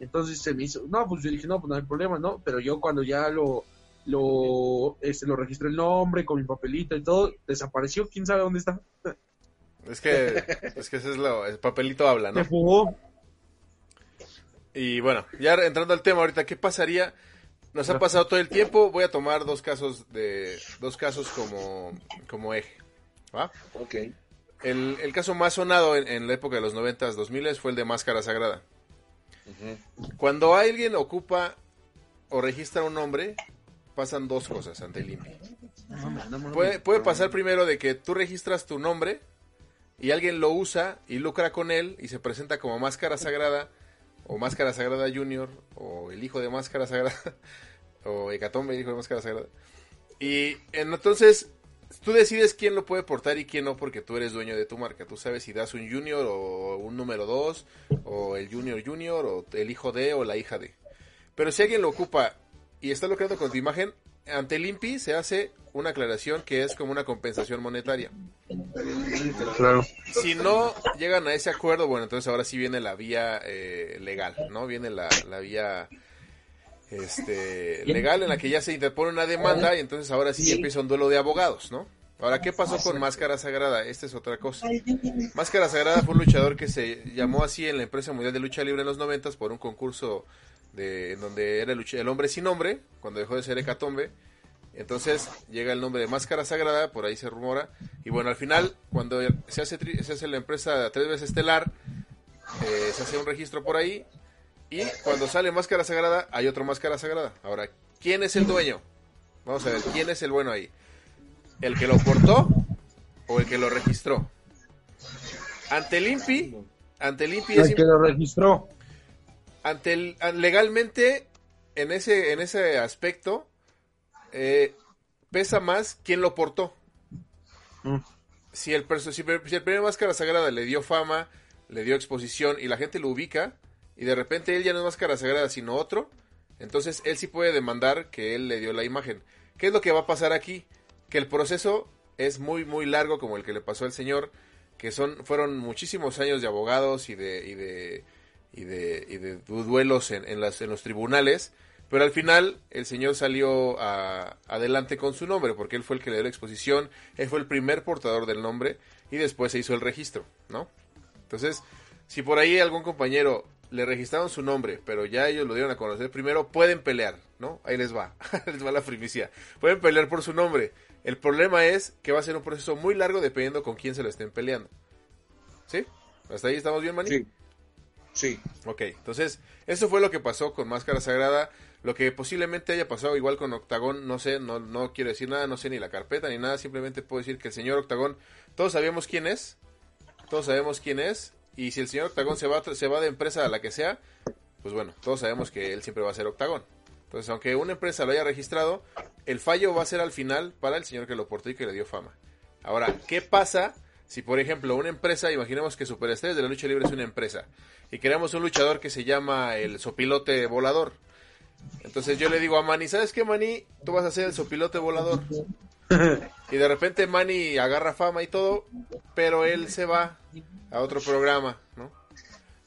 Entonces se me hizo, no, pues yo dije, no, pues no hay problema, ¿no? Pero yo cuando ya lo, lo, este, lo registré el nombre con mi papelito y todo, desapareció, quién sabe dónde está. Es que, es que ese es lo, el papelito habla, ¿no? Fugó. Y bueno, ya entrando al tema ahorita, ¿qué pasaría? Nos ha pasado todo el tiempo, voy a tomar dos casos de, dos casos como, como eje, ¿va? Ok. El, el caso más sonado en, la época de los 90s, 2000 fue el de Máscara Sagrada. Cuando alguien ocupa o registra un nombre, pasan dos cosas ante el INPI. Puede, puede pasar primero de que tú registras tu nombre y alguien lo usa y lucra con él y se presenta como Máscara Sagrada o Máscara Sagrada Junior o el hijo de Máscara Sagrada o Hecatombe, el hijo de Máscara Sagrada. Y entonces tú decides quién lo puede portar y quién no porque tú eres dueño de tu marca. Tú sabes si das un Junior o un número 2 o el Junior Junior o el hijo de o la hija de. Pero si alguien lo ocupa y está lucrando con tu imagen, ante el INPI se hace una aclaración que es como una compensación monetaria. Claro. Si no llegan a ese acuerdo, bueno, entonces ahora sí viene la vía eh, legal, ¿no? Viene la, la vía este, legal en la que ya se interpone una demanda y entonces ahora sí empieza un duelo de abogados, ¿no? Ahora, ¿qué pasó con Máscara Sagrada? Esta es otra cosa. Máscara Sagrada fue un luchador que se llamó así en la empresa mundial de lucha libre en los noventas por un concurso de, en donde era el, hombre sin nombre, cuando dejó de ser Hecatombe. Entonces llega el nombre de Máscara Sagrada, por ahí se rumora. Y bueno, al final, cuando se hace, se hace la empresa tres veces estelar, eh, se hace un registro por ahí. Y cuando sale Máscara Sagrada, hay otro Máscara Sagrada. Ahora, ¿quién es el dueño? Vamos a ver, ¿quién es el bueno ahí? ¿El que lo portó o el que lo registró? Ante el INPI, ante el INPI el que lo registró ante el, legalmente, en ese, en ese aspecto, eh, pesa más quién lo portó. Mm. Si, el, si, si el primer Máscara Sagrada le dio fama, le dio exposición y la gente lo ubica, y de repente él ya no es Máscara Sagrada sino otro, entonces él sí puede demandar que él le dio la imagen. ¿Qué es lo que va a pasar aquí? Que el proceso es muy, muy largo, como el que le pasó al señor, que son, fueron muchísimos años de abogados y de, y de y de, y de duelos en, en, las, en los tribunales, pero al final el señor salió adelante con su nombre, porque él fue el que le dio la exposición, él fue el primer portador del nombre y después se hizo el registro, ¿no? Entonces, si por ahí algún compañero le registraron su nombre, pero ya ellos lo dieron a conocer primero, pueden pelear, ¿no? Ahí les va, les va la primicia. Pueden pelear por su nombre. El problema es que va a ser un proceso muy largo dependiendo con quién se lo estén peleando. ¿Sí? ¿Hasta ahí estamos bien, Manny? Sí. Sí. Ok, entonces, eso fue lo que pasó con Máscara Sagrada. Lo que posiblemente haya pasado igual con Octagón, no sé, no, no quiero decir nada, no sé ni la carpeta ni nada, simplemente puedo decir que el señor Octagón, todos sabemos quién es, todos sabemos quién es, y si el señor Octagón se va, se va de empresa a la que sea, pues bueno, todos sabemos que él siempre va a ser Octagón. Entonces, aunque una empresa lo haya registrado, el fallo va a ser al final para el señor que lo portó y que le dio fama. Ahora, ¿qué pasa si, por ejemplo, una empresa, imaginemos que Superestrellas de la Lucha Libre es una empresa, y queremos un luchador que se llama el sopilote volador. Entonces yo le digo a Manny, ¿sabes qué, Manny? Tú vas a ser el sopilote volador. Y de repente Manny agarra fama y todo, pero él se va a otro programa, ¿no?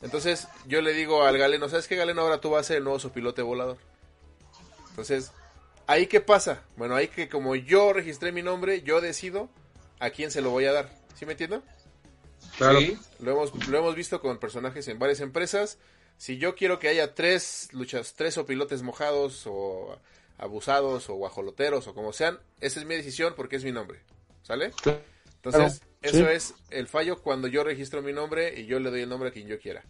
Entonces yo le digo al galeno, ¿sabes qué, galeno? Ahora tú vas a ser el nuevo sopilote volador. Entonces, ¿ahí qué pasa? Bueno, ahí que como yo registré mi nombre, yo decido a quién se lo voy a dar. ¿Sí me entiendo? Claro. lo hemos, lo hemos visto con personajes en varias empresas. Si yo quiero que haya tres luchas, tres o pilotes mojados o abusados o guajoloteros o como sean, esa es mi decisión porque es mi nombre. ¿Sale? Entonces, eso es el fallo cuando yo registro mi nombre y yo le doy el nombre a quien yo quiera.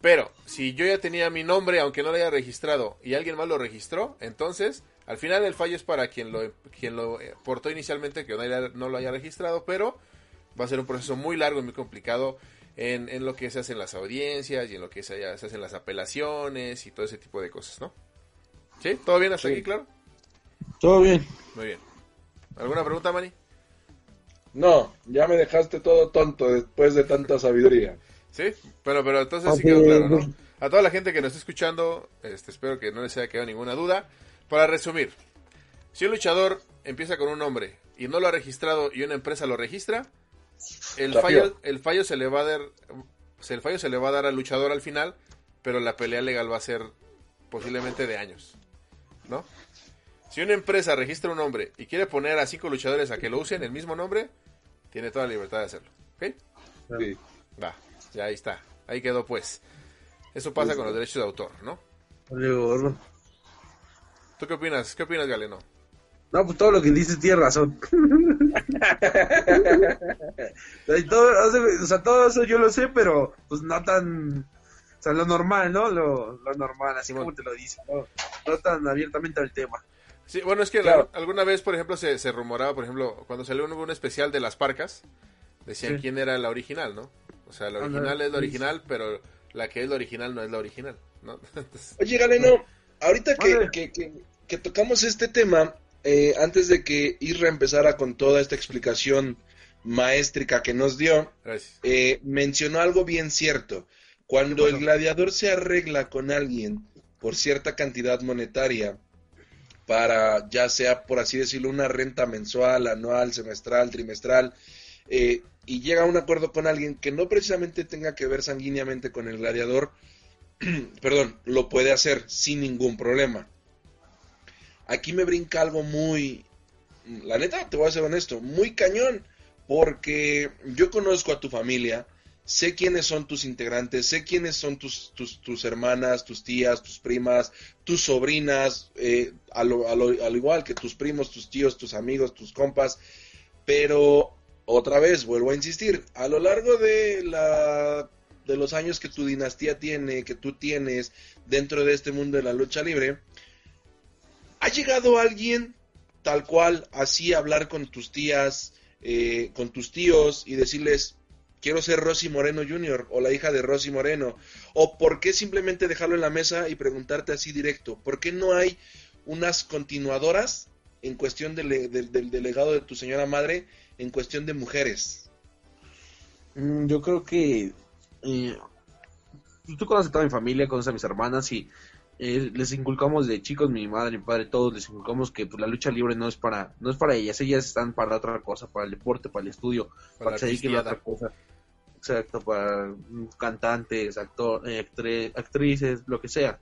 Pero si yo ya tenía mi nombre, aunque no lo haya registrado, y alguien más lo registró, entonces al final el fallo es para quien lo, quien lo eh, portó inicialmente, que no, lo haya registrado, pero va a ser un proceso muy largo y muy complicado en, en lo que se hacen las audiencias y en lo que se, se, hacen las apelaciones y todo ese tipo de cosas, ¿no? ¿Sí? ¿Todo bien hasta aquí, claro? Todo bien. Muy bien. ¿Alguna pregunta, Manny? No, ya me dejaste todo tonto después de tanta sabiduría. Sí, pero, pero entonces sí quedó claro, ¿no? A toda la gente que nos está escuchando, este, espero que no les haya quedado ninguna duda. Para resumir, si un luchador empieza con un nombre y no lo ha registrado y una empresa lo registra, el fallo, el fallo se le va a dar, el fallo se le va a dar al luchador al final, pero la pelea legal va a ser posiblemente de años, ¿no? Si una empresa registra un nombre y quiere poner a cinco luchadores a que lo usen el mismo nombre, tiene toda la libertad de hacerlo, ¿ok? Sí. Va. Ya ahí está. Ahí quedó pues. Eso pasa con los derechos de autor, ¿no? ¿Tú qué opinas? ¿Qué opinas, Galeno? No, pues todo lo que dices tiene razón. o sea, todo eso yo lo sé, pero pues no tan... O sea, lo normal, ¿no? Lo, normal, así como te lo dice, ¿no? tan abiertamente al tema. Sí, bueno, es que alguna vez, por ejemplo, se, se rumoraba, por ejemplo, cuando salió un, un especial de las parcas, decían quién era la original, ¿no? O sea, la original es la original, pero la que es la original no es la original, ¿no? Oye, Galeno, ahorita que, que, tocamos este tema, eh, antes de que Isra empezara con toda esta explicación maestrica que nos dio, eh, mencionó algo bien cierto. Cuando el gladiador se arregla con alguien por cierta cantidad monetaria, para ya sea, por así decirlo, una renta mensual, anual, semestral, trimestral, eh, y llega a un acuerdo con alguien que no precisamente tenga que ver sanguíneamente con el gladiador, perdón, lo puede hacer sin ningún problema. Aquí me brinca algo muy, la neta, te voy a ser honesto, muy cañón, porque yo conozco a tu familia, sé quiénes son tus integrantes, sé quiénes son tus, tus, hermanas, tus tías, tus primas, tus sobrinas, eh, al igual que tus primos, tus tíos, tus amigos, tus compas, pero otra vez, vuelvo a insistir, a lo largo de la de los años que tu dinastía tiene, que tú tienes dentro de este mundo de la lucha libre, ¿ha llegado alguien tal cual así a hablar con tus tías, eh, con tus tíos y decirles, quiero ser Rosy Moreno Jr. o la hija de Rosy Moreno? ¿O por qué simplemente dejarlo en la mesa y preguntarte así directo? ¿Por qué no hay unas continuadoras en cuestión del, del delegado de tu señora madre en cuestión de mujeres? Mm, yo creo que eh, tú conoces a toda mi familia, conoces a mis hermanas y eh, les inculcamos de chicos, mi madre, mi padre, todos les inculcamos que pues, la lucha libre no es para no es para ellas, ellas están para otra cosa, para el deporte, para el estudio, para, que se otra cosa. Exacto, para cantantes, actor, eh, actrices, lo que sea.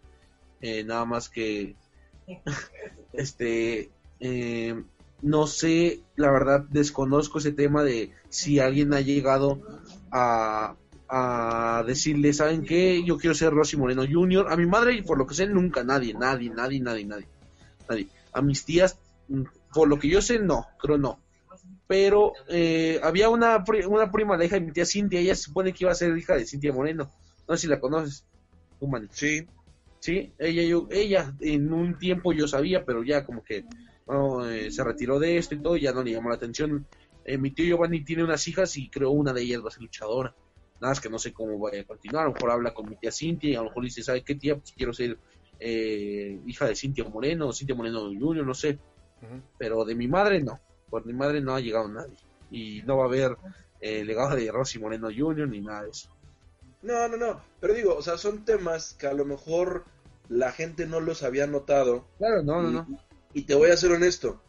nada más que este eh, no sé, la verdad desconozco ese tema de si alguien ha llegado a, a decirle, ¿saben qué? Yo quiero ser Rosy Moreno Jr. A mi madre, y por lo que sé, nunca, nadie, nadie, nadie, nadie, nadie. nadie. A mis tías, mm, por lo que yo sé, no, creo no. Pero eh, había una, una prima, la hija de mi tía Cintia, ella se supone que iba a ser hija de Cintia Moreno. No sé si la conoces, Sí. Sí, ella, yo, ella en un tiempo yo sabía, pero ya como que eh, se retiró de esto y todo, ya no le llamó la atención. Eh, mi tío Giovanni tiene unas hijas y creo una de ellas va a ser luchadora. Nada más que no sé cómo va a continuar. A lo mejor habla con mi tía Cintia y a lo mejor dice, ¿sabe qué tía? Pues quiero ser eh, hija de Cintia Moreno, Cintia Moreno Junior, no sé. Pero de mi madre no. Por mi madre no ha llegado nadie. Y no va a haber legado de Rosy Moreno Junior ni nada de eso. No, no, no. Pero digo, o sea, son temas que a lo mejor la gente no los había notado. Claro, no, no, no. Y te voy a ser honesto,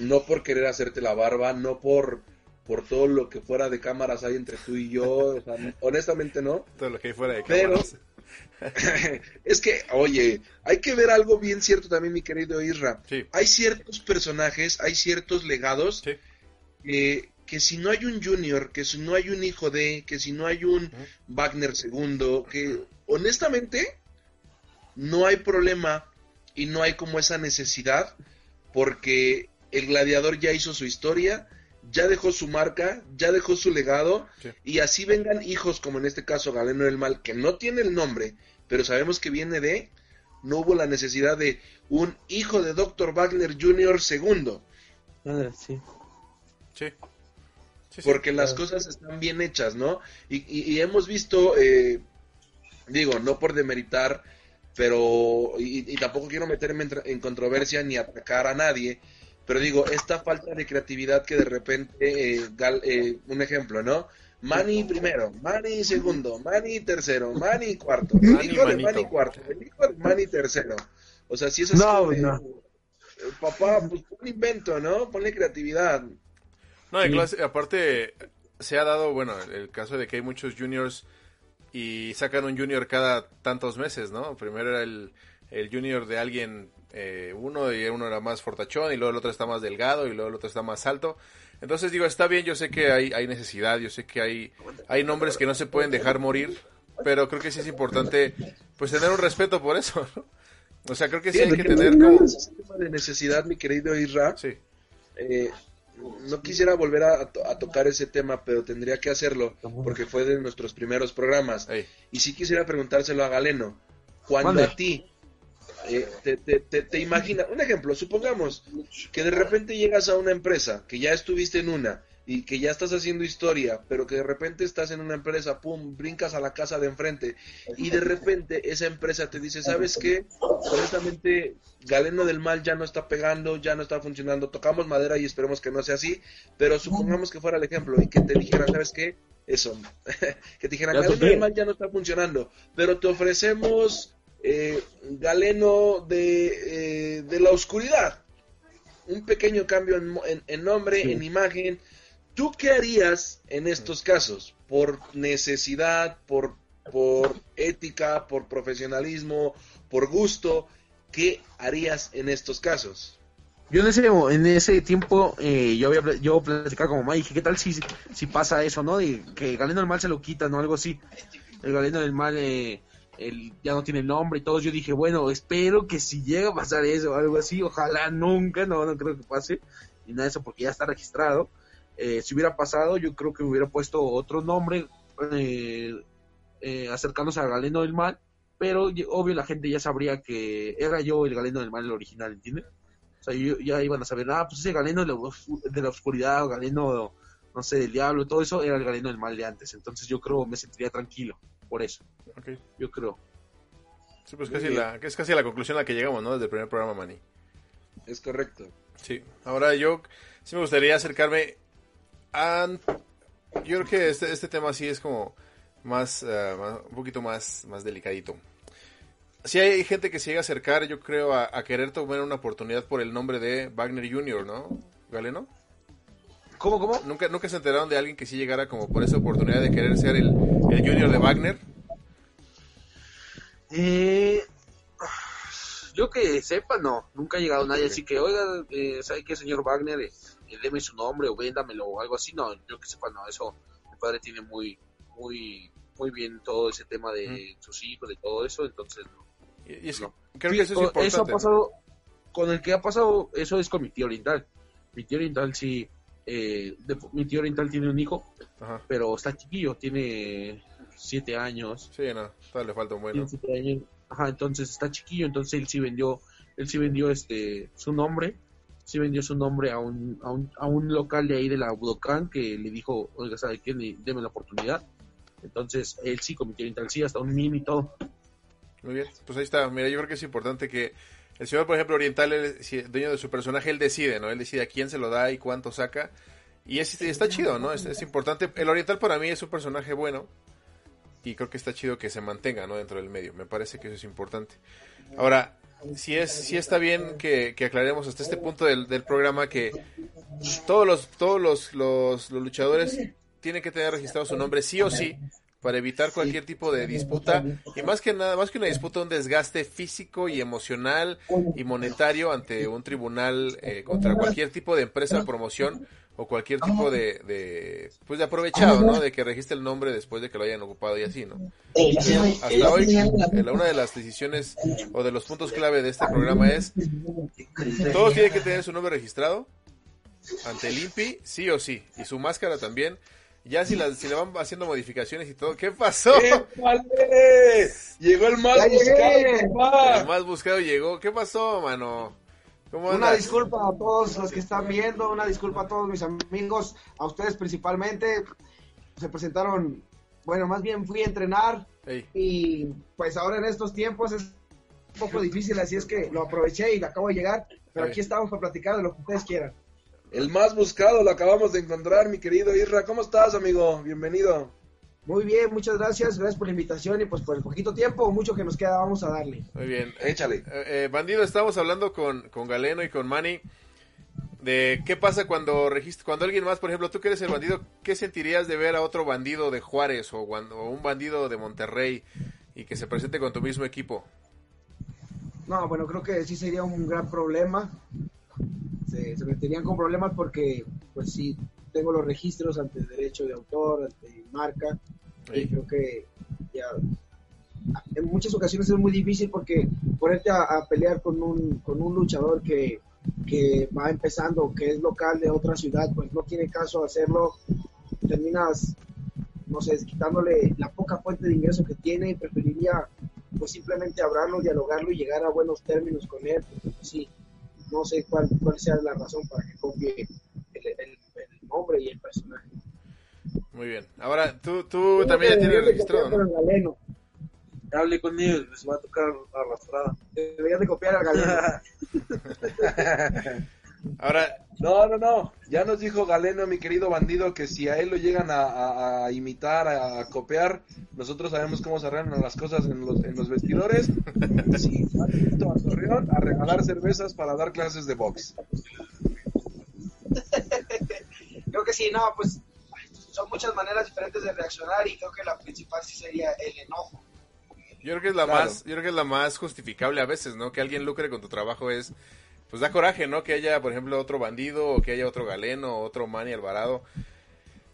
no por querer hacerte la barba, no por, por todo lo que fuera de cámaras hay entre tú y yo, honestamente no. Todo lo que hay fuera de cámaras. Pero es que, oye, hay que ver algo bien cierto también, mi querido Isra. Hay ciertos personajes, hay ciertos legados que si no hay un junior, que si no hay un hijo de, que si no hay un Wagner segundo, que honestamente no hay problema y no hay como esa necesidad porque el gladiador ya hizo su historia, ya dejó su marca, ya dejó su legado y así vengan hijos como en este caso Galeno del Mal que no tiene el nombre, pero sabemos que viene de no hubo la necesidad de un hijo de Dr. Wagner Jr. segundo. Ah, sí. Sí. porque las cosas están bien hechas, ¿no? Y, hemos visto, eh, digo, no por demeritar, pero, y, tampoco quiero meterme en, controversia ni atacar a nadie, pero digo, esta falta de creatividad que de repente, eh, eh, un ejemplo, ¿no? Mani primero, Mani segundo, Mani tercero, Mani cuarto, el hijo de Mani cuarto, el hijo de Mani tercero. O sea, si eso es no, no. papá, pues un invento, ¿no? Ponle creatividad. No, en clase, aparte se ha dado, bueno, el caso de que hay muchos juniors y sacan un junior cada tantos meses, ¿no? Primero era el, el junior de alguien, eh, uno y uno era más fortachón y luego el otro está más delgado y luego el otro está más alto. Entonces digo, está bien, yo sé que hay, hay necesidad, yo sé que hay, hay nombres que no se pueden dejar morir, pero creo que sí es importante pues tener un respeto por eso, ¿no? O sea, creo que sí, hay que tener como... de necesidad, mi querido Isra. Sí. Eh, no quisiera volver a, tocar ese tema, pero tendría que hacerlo porque fue de nuestros primeros programas. Y sí quisiera preguntárselo a Galeno. Cuando a ti eh, te, te, te, imaginas, un ejemplo, supongamos que de repente llegas a una empresa, que ya estuviste en una y que ya estás haciendo historia, pero que de repente estás en una empresa, pum, brincas a la casa de enfrente y de repente esa empresa te dice, ¿sabes qué? Honestamente, Galeno del Mal ya no está pegando, ya no está funcionando, tocamos madera y esperemos que no sea así, pero supongamos que fuera el ejemplo y que te dijeran, ¿sabes qué? Eso, que te dijeran, Galeno del Mal ya no está funcionando, pero te ofrecemos eh, Galeno de, eh, de la oscuridad. Un pequeño cambio en, nombre, en imagen, ¿Tú qué harías en estos casos? ¿Por necesidad, por, por ética, por profesionalismo, por gusto? ¿Qué harías en estos casos? Yo en ese, en ese tiempo eh, yo había yo platicaba y dije, ¿qué tal si, si pasa eso, no? De que Galeno del Mal se lo quitan o algo así. El Galeno del Mal eh, ya no tiene nombre y todo. Yo dije, bueno, espero que si llega a pasar eso o algo así, ojalá nunca, no, no creo que pase. Y nada de eso porque ya está registrado. Eh, si hubiera pasado, yo creo que hubiera puesto otro nombre eh, eh, acercándose a Galeno del Mal, pero obvio la gente ya sabría que era yo el Galeno del Mal, el original, ¿entiendes? O sea, ya iban a saber, ah, pues ese Galeno de la, oscuridad, o Galeno, no sé, del diablo, todo eso era el Galeno del Mal de antes, entonces yo creo me sentiría tranquilo por eso. Yo creo. Sí, pues casi la, es casi la conclusión a la que llegamos, ¿no? Desde el primer programa, Manny. Es correcto. Sí. Ahora yo sí me gustaría acercarme yo creo que este, este tema sí es como más, eh, un poquito más, más delicadito. Si hay gente que se llega a acercar, yo creo, a, querer tomar una oportunidad por el nombre de Wagner Jr., ¿no? ¿Galeno? ¿Cómo, cómo? ¿Nunca, ¿Nunca se enteraron de alguien que sí llegara como por esa oportunidad de querer ser el, el Junior de Wagner? Eh, yo que sepa, no. Nunca ha llegado nadie así que, oiga, eh, ¿sabe qué, señor Wagner? Eh, deme su nombre o véndamelo o algo así. No, yo que sepa, no, eso mi padre tiene muy, muy, muy bien todo ese tema de sus hijos, de todo eso, entonces Y, eso es importante. Eso ha pasado, con el que ha pasado, eso es con mi tío oriental. Mi tío oriental sí, eh, mi tío oriental tiene un hijo, pero está chiquillo, tiene siete años. Sí, no, todavía le falta un bueno. Ajá, entonces está chiquillo, entonces él sí vendió, él sí vendió este, su nombre sí vendió su nombre a un, a un, a un local de ahí de la Budokan que le dijo, oiga, ¿sabe qué? Deme la oportunidad. Entonces, él sí cometió el sí, hasta un mini y todo. Muy bien, pues ahí está. Mira, yo creo que es importante que el señor, por ejemplo, Oriental, el dueño de su personaje, él decide, ¿no? Él decide a quién se lo da y cuánto saca. Y es, está chido, ¿no? Es, importante. El Oriental para mí es un personaje bueno. Y creo que está chido que se mantenga, ¿no? Dentro del medio. Me parece que eso es importante. Ahora, si es, si está bien que, aclaremos hasta este punto del, programa que todos los, todos los, los, luchadores tienen que tener registrado su nombre sí o sí para evitar cualquier tipo de disputa y más que nada, más que una disputa, un desgaste físico y emocional y monetario ante un tribunal eh, contra cualquier tipo de empresa de promoción o cualquier tipo de, de pues de aprovechado, ¿no? De que registre el nombre después de que lo hayan ocupado y así, ¿no? hasta hoy, una de las decisiones o de los puntos clave de este programa es, todos tienen que tener su nombre registrado ante el INPI, sí o sí, y su máscara también. Ya si, la, si le van haciendo modificaciones y todo, ¿qué pasó? Llegó el más buscado, El más buscado llegó. ¿Qué pasó, mano? una disculpa a todos los que están viendo, una disculpa a todos mis amigos, a ustedes principalmente. Se presentaron, bueno, más bien fui a entrenar y pues ahora en estos tiempos es un poco difícil, así es que lo aproveché y acabo de llegar, pero aquí estamos para platicar de lo que ustedes quieran. El más buscado lo acabamos de encontrar, mi querido Isra. ¿Cómo estás, amigo? Bienvenido. Muy bien, muchas gracias, gracias por la invitación y pues por el poquito tiempo, mucho que nos queda, vamos a darle. Muy bien, échale. Eh, eh, bandido, estamos hablando con, con Galeno y con Manny de qué pasa cuando cuando alguien más, por ejemplo, tú que eres el bandido, ¿qué sentirías de ver a otro bandido de Juárez o, o un bandido de Monterrey y que se presente con tu mismo equipo? No, bueno, creo que sí sería un gran problema. Se, se meterían con problemas porque, pues sí, tengo los registros ante derecho de autor, ante marca, y creo que ya en muchas ocasiones es muy difícil porque ponerte a, pelear con un, con un luchador que, que va empezando, que es local de otra ciudad, pues no tiene caso hacerlo, terminas, no sé, quitándole la poca fuente de ingreso que tiene y preferiría pues simplemente hablarlo, dialogarlo y llegar a buenos términos con él, porque pues, sí, no sé cuál, cuál sea la razón para que copie el nombre y el personaje. Muy bien. Ahora, tú, tú también ya tienes registrado, ¿no? Hable conmigo, se va a tocar arrastrada. Deberías de copiar al galeno. Ahora. No, no, no. Ya nos dijo Galeno, mi querido bandido, que si a él lo llegan a, imitar, a, copiar, nosotros sabemos cómo se arreglan las cosas en los, en los vestidores. Sí, a regalar cervezas para dar clases de box. creo que sí, no, pues son muchas maneras diferentes de reaccionar y creo que la principal sí sería el enojo. Yo creo que es la más, yo creo que es la más justificable a veces, ¿no? Que alguien lucre con tu trabajo es, pues da coraje, ¿no? Que haya, por ejemplo, otro bandido, o que haya otro galeno, otro Manny Alvarado.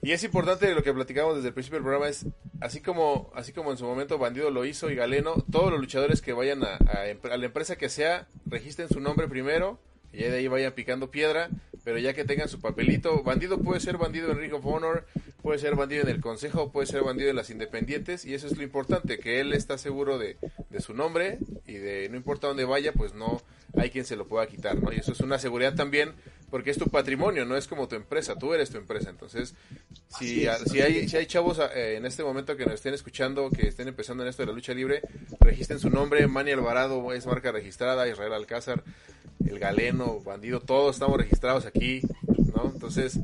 Y es importante lo que platicamos desde el principio del programa es, así como, así como en su momento Bandido lo hizo y Galeno, todos los luchadores que vayan a, a la empresa que sea, registren su nombre primero, y de ahí vayan picando piedra, pero ya que tengan su papelito, bandido puede ser bandido en Ring of Honor, puede ser bandido en el Consejo, puede ser bandido en las Independientes, y eso es lo importante, que él está seguro de, de su nombre y de no importa dónde vaya, pues no hay quien se lo pueda quitar, ¿no? Y eso es una seguridad también, porque es tu patrimonio, no es como tu empresa, tú eres tu empresa. Entonces, si, si, hay, si hay chavos eh, en este momento que nos estén escuchando, que estén empezando en esto de la lucha libre, registren su nombre, Manny Alvarado es marca registrada, Israel Alcázar, el Galeno, Bandido, todos estamos registrados aquí, ¿no? Entonces,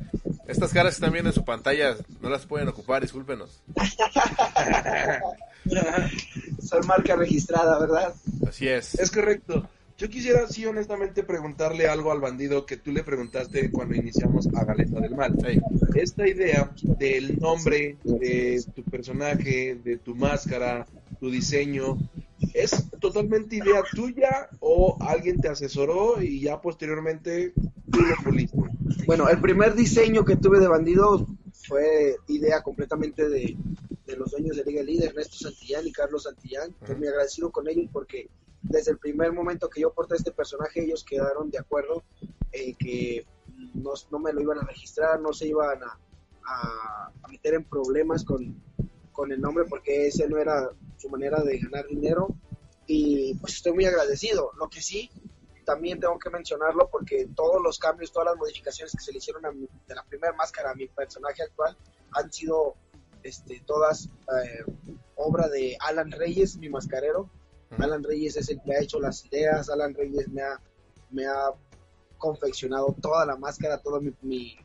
estas caras que están viendo en su pantalla no las pueden ocupar, discúlpenos. Son marca registrada, ¿verdad? Así es. Es correcto. Yo quisiera, sí, honestamente, preguntarle algo al bandido que tú le preguntaste cuando iniciamos a Galeta del Mal. Esta idea del nombre de tu personaje, de tu máscara, tu diseño, ¿es totalmente idea tuya o alguien te asesoró y ya posteriormente tú lo puliste? Bueno, el primer diseño que tuve de bandido fue idea completamente de, los dueños de Liga Líder, Ernesto Santillán y Carlos Santillán. Estoy muy agradecido con ellos porque desde el primer momento que yo porté este personaje, ellos quedaron de acuerdo en que no, no, me lo iban a registrar, no se iban a, a, meter en problemas con, con, el nombre porque ese no era su manera de ganar dinero y pues estoy muy agradecido. Lo que sí, también tengo que mencionarlo porque todos los cambios, todas las modificaciones que se le hicieron de la primera máscara a mi personaje actual han sido este, todas eh, obra de Alan Reyes, mi mascarero. Alan Reyes es el que ha hecho las ideas, Alan Reyes me ha, me ha confeccionado toda la máscara, todo mi, mi,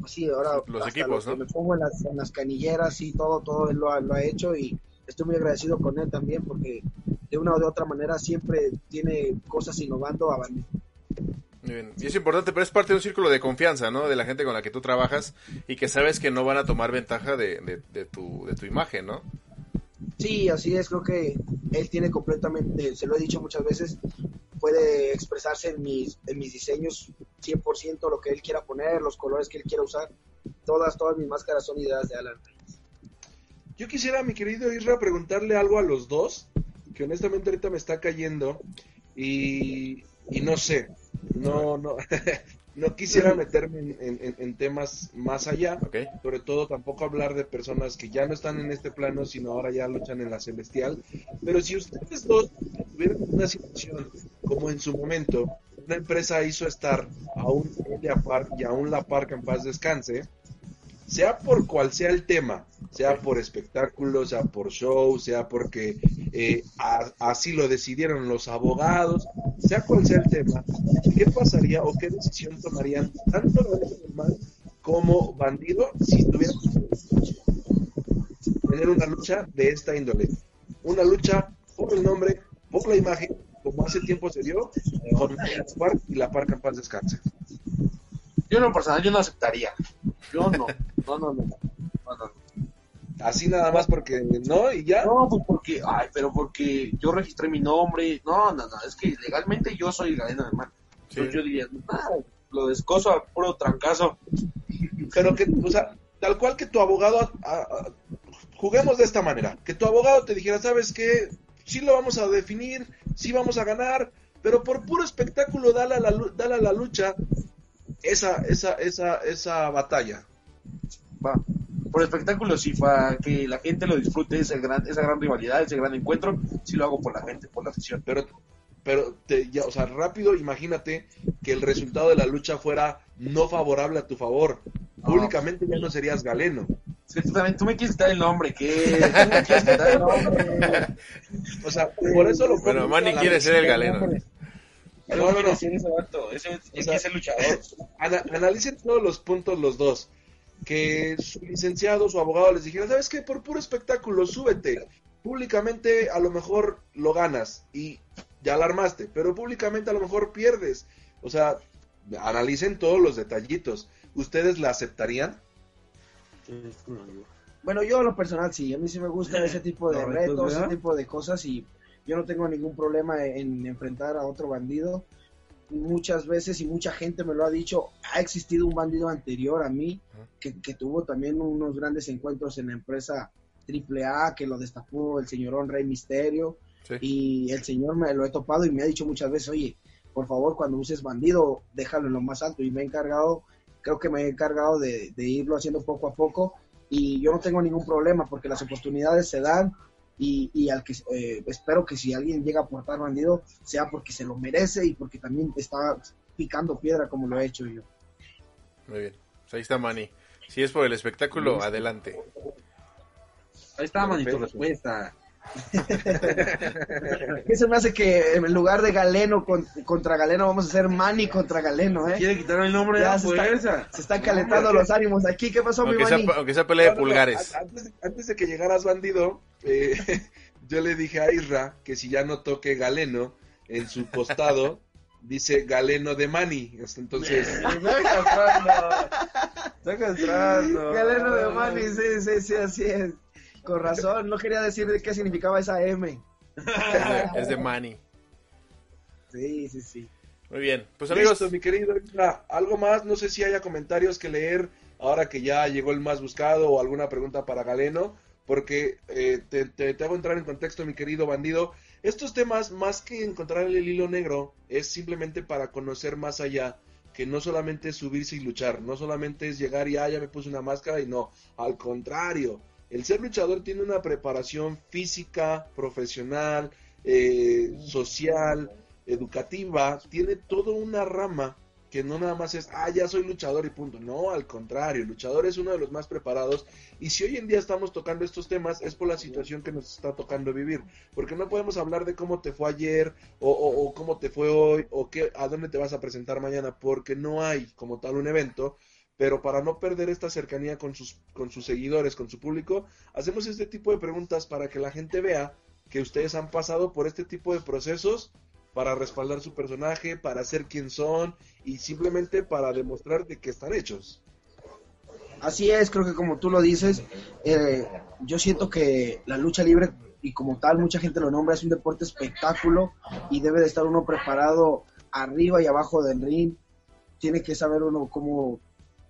pues sí, ahora los equipos, me pongo en las, en las, canilleras y todo, todo él lo ha, lo ha hecho y estoy muy agradecido con él también porque de una o de otra manera siempre tiene cosas innovando a Bien. Y es importante, pero es parte de un círculo de confianza, ¿no? De la gente con la que tú trabajas y que sabes que no van a tomar ventaja de, de, de, tu, de tu imagen, ¿no? Sí, así es, creo que él tiene completamente, se lo he dicho muchas veces, puede expresarse en mis, en mis diseños 100%, lo que él quiera poner, los colores que él quiera usar. Todas, todas mis máscaras son ideas de Alan Yo quisiera, mi querido Isra, preguntarle algo a los dos, que honestamente ahorita me está cayendo y, y no sé, no, no, no quisiera meterme en, temas más allá, sobre todo tampoco hablar de personas que ya no están en este plano, sino ahora ya luchan en la celestial. Pero si ustedes dos tuvieran una situación como en su momento, una empresa hizo estar a un Park y a un La Park en paz descanse, sea por cual sea el tema, sea por espectáculo, sea por show, sea porque eh, así lo decidieron los abogados, sea cual sea el tema, ¿qué pasaría o qué decisión tomarían tanto normal como bandido si tuvieran tener una lucha de esta índole? Una lucha por el nombre, por la imagen, como hace tiempo se dio con Park y la Park en paz descanse. Yo en lo personal yo no aceptaría. Yo no. No, no, no. Así nada más porque no y ya. No, pues porque, ay, pero porque yo registré mi nombre. No, no, no, es que legalmente yo soy Galeno de Entonces yo diría, lo descoso a puro trancazo. Pero que, o sea, tal cual que tu abogado, juguemos de esta manera, que tu abogado te dijera, ¿sabes qué? Sí lo vamos a definir, sí vamos a ganar, pero por puro espectáculo dale a la, dale a la lucha esa, esa, esa, esa batalla va. Por espectáculo, sí, para que la gente lo disfrute, esa gran, esa gran rivalidad, ese gran encuentro, sí lo hago por la gente, por la afición. Pero, pero te, ya, o sea, rápido, imagínate que el resultado de la lucha fuera no favorable a tu favor. Públicamente ya no serías galeno. Es tú, también, tú me quieres quitar el nombre, ¿qué? ¿Tú me quieres quitar el nombre? O sea, por eso lo Bueno, Manny quiere ser el galeno. No, no, no. Ese vato, ese, es el luchador. analicen todos los puntos los dos que su licenciado, su abogado les dijera, ¿sabes qué? Por puro espectáculo, súbete. Públicamente a lo mejor lo ganas y ya alarmaste, pero públicamente a lo mejor pierdes. O sea, analicen todos los detallitos. ¿Ustedes la aceptarían? Bueno, yo a lo personal sí, a mí sí me gusta ese tipo de retos, ese tipo de cosas y yo no tengo ningún problema en enfrentar a otro bandido. Muchas veces y mucha gente me lo ha dicho, ha existido un bandido anterior a mí que, tuvo también unos grandes encuentros en la empresa AAA, que lo destapó el señor Rey Misterio. Y el señor me lo he topado y me ha dicho muchas veces, oye, por favor, cuando uses bandido, déjalo en lo más alto. Y me he encargado, creo que me he encargado de, irlo haciendo poco a poco. Y yo no tengo ningún problema porque las oportunidades se dan y, al que eh, espero que si alguien llega a portar bandido sea porque se lo merece y porque también está picando piedra como lo he hecho yo. Muy bien, pues ahí está Manny. Si es por el espectáculo, adelante. Ahí está, manito, respuesta. Eso me hace que en lugar de Galeno contra Galeno vamos a hacer Manny contra Galeno, ¿eh? Quiere quitar el nombre ya, se, se, están calentando los ánimos aquí. ¿Qué pasó, aunque mi sea, Aunque sea pelea de pulgares. antes, de que llegaras bandido, eh, yo le dije a Isra que si ya no toque Galeno en su costado, dice Galeno de Manny. Entonces. Galeno de Manny, sí, sí, sí, así es. Con razón, no quería decir de qué significaba esa M. es de Manny. Sí, sí, sí. Muy bien, pues amigos. mi querido, algo más, no sé si haya comentarios que leer ahora que ya llegó el más buscado o alguna pregunta para Galeno, porque eh, te, te, te hago entrar en contexto, mi querido bandido. Estos temas, más que encontrar el hilo negro, es simplemente para conocer más allá, que no solamente es subirse y luchar, no solamente es llegar y, ah, ya me puse una máscara y no, al contrario, el ser luchador tiene una preparación física, profesional, eh, social, educativa, tiene toda una rama que no nada más es, ah, ya soy luchador y punto. No, al contrario, el luchador es uno de los más preparados. Y si hoy en día estamos tocando estos temas, es por la situación que nos está tocando vivir. Porque no podemos hablar de cómo te fue ayer, o, cómo te fue hoy, o qué, a dónde te vas a presentar mañana, porque no hay como tal un evento. Pero para no perder esta cercanía con sus, con sus seguidores, con su público, hacemos este tipo de preguntas para que la gente vea que ustedes han pasado por este tipo de procesos para respaldar su personaje, para ser quien son y simplemente para demostrar de que están hechos. Así es, creo que como tú lo dices, eh, yo siento que la lucha libre y como tal mucha gente lo nombra, es un deporte espectáculo y debe de estar uno preparado arriba y abajo del ring. Tiene que saber uno cómo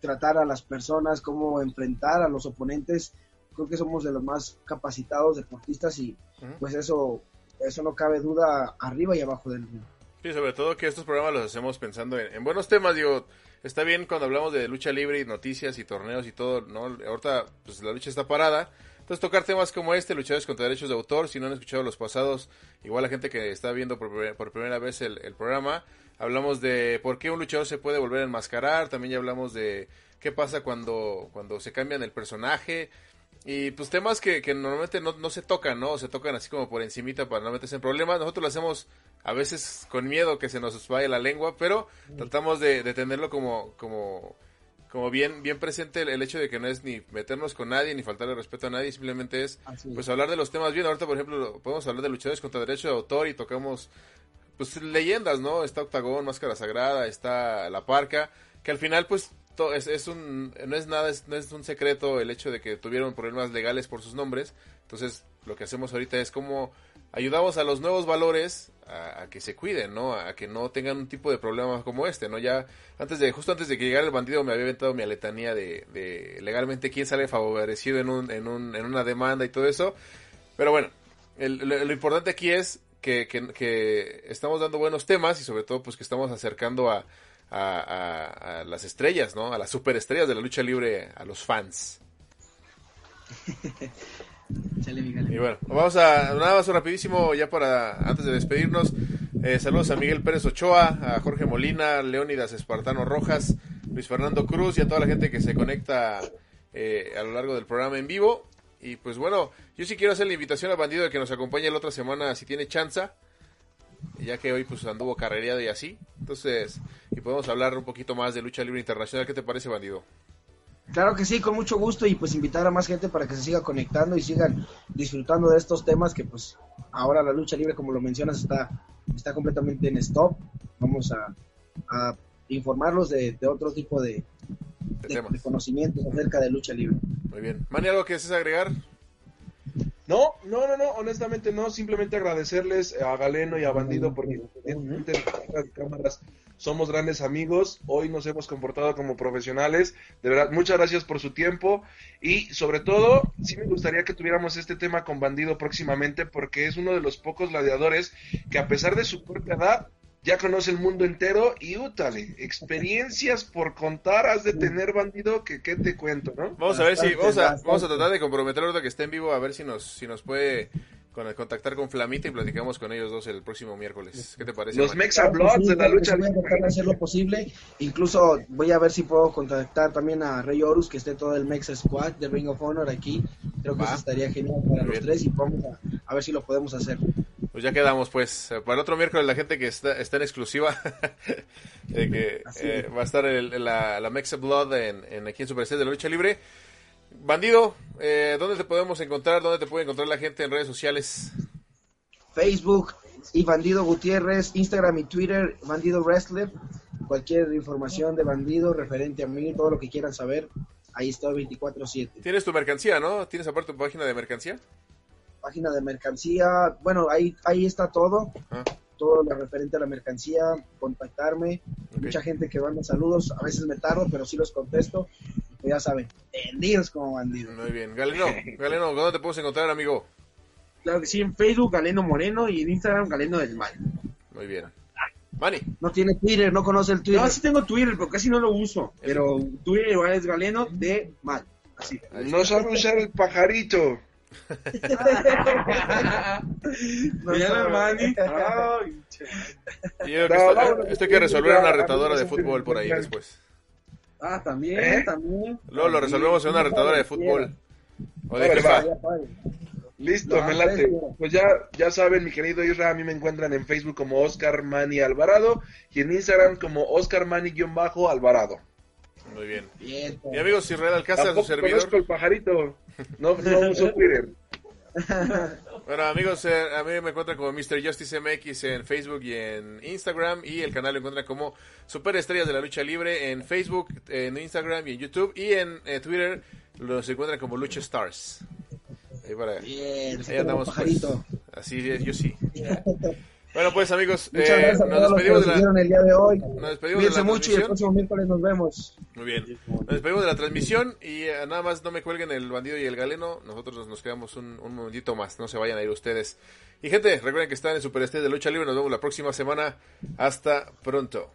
tratar a las personas, cómo enfrentar a los oponentes. Creo que somos de los más capacitados deportistas y pues eso, eso no cabe duda arriba y abajo del ring. Sí, sobre todo que estos programas los hacemos pensando en, buenos temas, digo, está bien cuando hablamos de lucha libre y noticias y torneos y todo, ¿no? Ahorita pues la lucha está parada, entonces tocar temas como este, luchadores contra derechos de autor, si no han escuchado los pasados, igual la gente que está viendo por, primera vez el, programa, hablamos de por qué un luchador se puede volver a enmascarar, también ya hablamos de qué pasa cuando, cuando se cambian el personaje, y pues temas que, que normalmente no, no, se tocan, ¿no? Se tocan así como por encimita para no meterse en problemas. Nosotros lo hacemos a veces con miedo que se nos vaya la lengua, pero tratamos de, de tenerlo como, como como bien, bien presente el, hecho de que no es ni meternos con nadie ni faltarle respeto a nadie, simplemente es pues hablar de los temas bien. Ahorita, por ejemplo, podemos hablar de luchadores contra derecho de autor y tocamos pues leyendas, ¿no? Está Octagón, Máscara Sagrada, está La Parca, que al final pues es, es un, no es nada, no es un secreto el hecho de que tuvieron problemas legales por sus nombres. Entonces, lo que hacemos ahorita es como ayudamos a los nuevos valores a, que se cuiden, ¿no? A que no tengan un tipo de problema como este, ¿no? Ya antes de, justo antes de que llegara el bandido me había inventado mi aletanía de, de legalmente quién sale favorecido en, un, en, un, en una demanda y todo eso. Pero bueno, lo, importante aquí es que, que, estamos dando buenos temas y sobre todo pues que estamos acercando a, a, a las estrellas, ¿no? A las superestrellas de la lucha libre, a los fans. Y bueno, vamos a nada más rapidísimo ya para antes de despedirnos. Eh, saludos a Miguel Pérez Ochoa, a Jorge Molina, Leónidas Espartano Rojas, Luis Fernando Cruz y a toda la gente que se conecta eh, a lo largo del programa en vivo. Y pues bueno, yo sí quiero hacer la invitación a Bandido de que nos acompañe la otra semana si tiene chance, ya que hoy pues anduvo carrereado y así. Entonces, y podemos hablar un poquito más de lucha libre internacional. ¿Qué te parece, Bandido? Claro que sí, con mucho gusto y pues invitar a más gente para que se siga conectando y sigan disfrutando de estos temas que pues ahora la lucha libre, como lo mencionas, está, está completamente en stop. Vamos a, informarlos de, otro tipo de, conocimientos acerca de lucha libre. Muy bien. Mani, ¿algo que desees agregar? No, no, no, no, honestamente no, simplemente agradecerles a Galeno y a Bandido porque las cámaras somos grandes amigos, hoy nos hemos comportado como profesionales, de verdad, muchas gracias por su tiempo y sobre todo, sí me gustaría que tuviéramos este tema con Bandido próximamente porque es uno de los pocos gladiadores que a pesar de su corta edad, ya conoce el mundo entero y útale, experiencias por contar has de tener bandido que qué te cuento, ¿no? Vamos a ver si vamos a, vamos a tratar de comprometer ahorita que esté en vivo a ver si nos si nos puede con el contactar con Flamita y platicamos con ellos dos el próximo miércoles. ¿Qué te parece? Los Mexa Bloods de la lucha. Voy a tratar de hacer lo posible. Incluso voy a ver si puedo contactar también a Rey Horus, que esté todo el Mexa Squad de Ring of Honor aquí. Creo que eso estaría genial para los tres y vamos a, ver si lo podemos hacer. Pues ya quedamos, pues. Para el otro miércoles, la gente que está, está en exclusiva, que eh, va a estar la, la Mexa Blood en, en aquí en Super de la Lucha Libre. Bandido, eh, ¿dónde te podemos encontrar? ¿Dónde te puede encontrar la gente en redes sociales? Facebook y Bandido Gutiérrez, Instagram y Twitter, Bandido Wrestler. Cualquier información de Bandido referente a mí, todo lo que quieran saber, ahí está 24-7. Tienes tu mercancía, ¿no? ¿Tienes aparte tu página de mercancía? Página de mercancía, bueno, ahí, ahí está todo. Ah. Todo lo referente a la mercancía, contactarme. Mucha gente que manda saludos, a veces me tardo, pero sí los contesto ya saben, vendidos como bandidos. Muy bien. Galeno, Galeno, ¿dónde te puedes encontrar, amigo? Claro que sí, en Facebook Galeno Moreno y en Instagram Galeno del Mal. Muy bien. Manny. No tiene Twitter, no conoce el Twitter. No, sí tengo Twitter, pero casi no lo uso. Pero Twitter igual es Galeno de Mal. Así. No sabe usar el pajarito. no llama Manny. esto hay que resolver una retadora de fútbol por ahí después. Ah, también, ¿Eh? también. Luego lo resolvemos en una retadora de fútbol. O de Listo, me late. Pues ya, ya saben, mi querido Isra, a mí me encuentran en Facebook como Oscar Mani Alvarado y en Instagram como Oscar Mani-Alvarado. Muy bien. bien Mi amigo Israel Alcázar, su servidor. conozco el pajarito. No, no uso Twitter. Bueno, amigos, eh, a mí me encuentran como Mr. Justice MX en Facebook y en Instagram. Y el canal lo encuentran como Super Estrellas de la Lucha Libre en Facebook, en Instagram y en YouTube. Y en eh, Twitter los encuentran como Lucha Stars. Ahí para, Bien, ahí andamos. Pues. Así es, yo sí. Bueno, pues amigos, eh, nos despedimos de la... el día de hoy. Nos despedimos de la mucho y el próximo miércoles nos vemos. Muy bien. Nos despedimos de la transmisión y eh, nada más no me cuelguen el bandido y el galeno. Nosotros nos quedamos un, un momentito más. No se vayan a ir ustedes. Y gente, recuerden que están en Super de Lucha Libre. Nos vemos la próxima semana. Hasta pronto.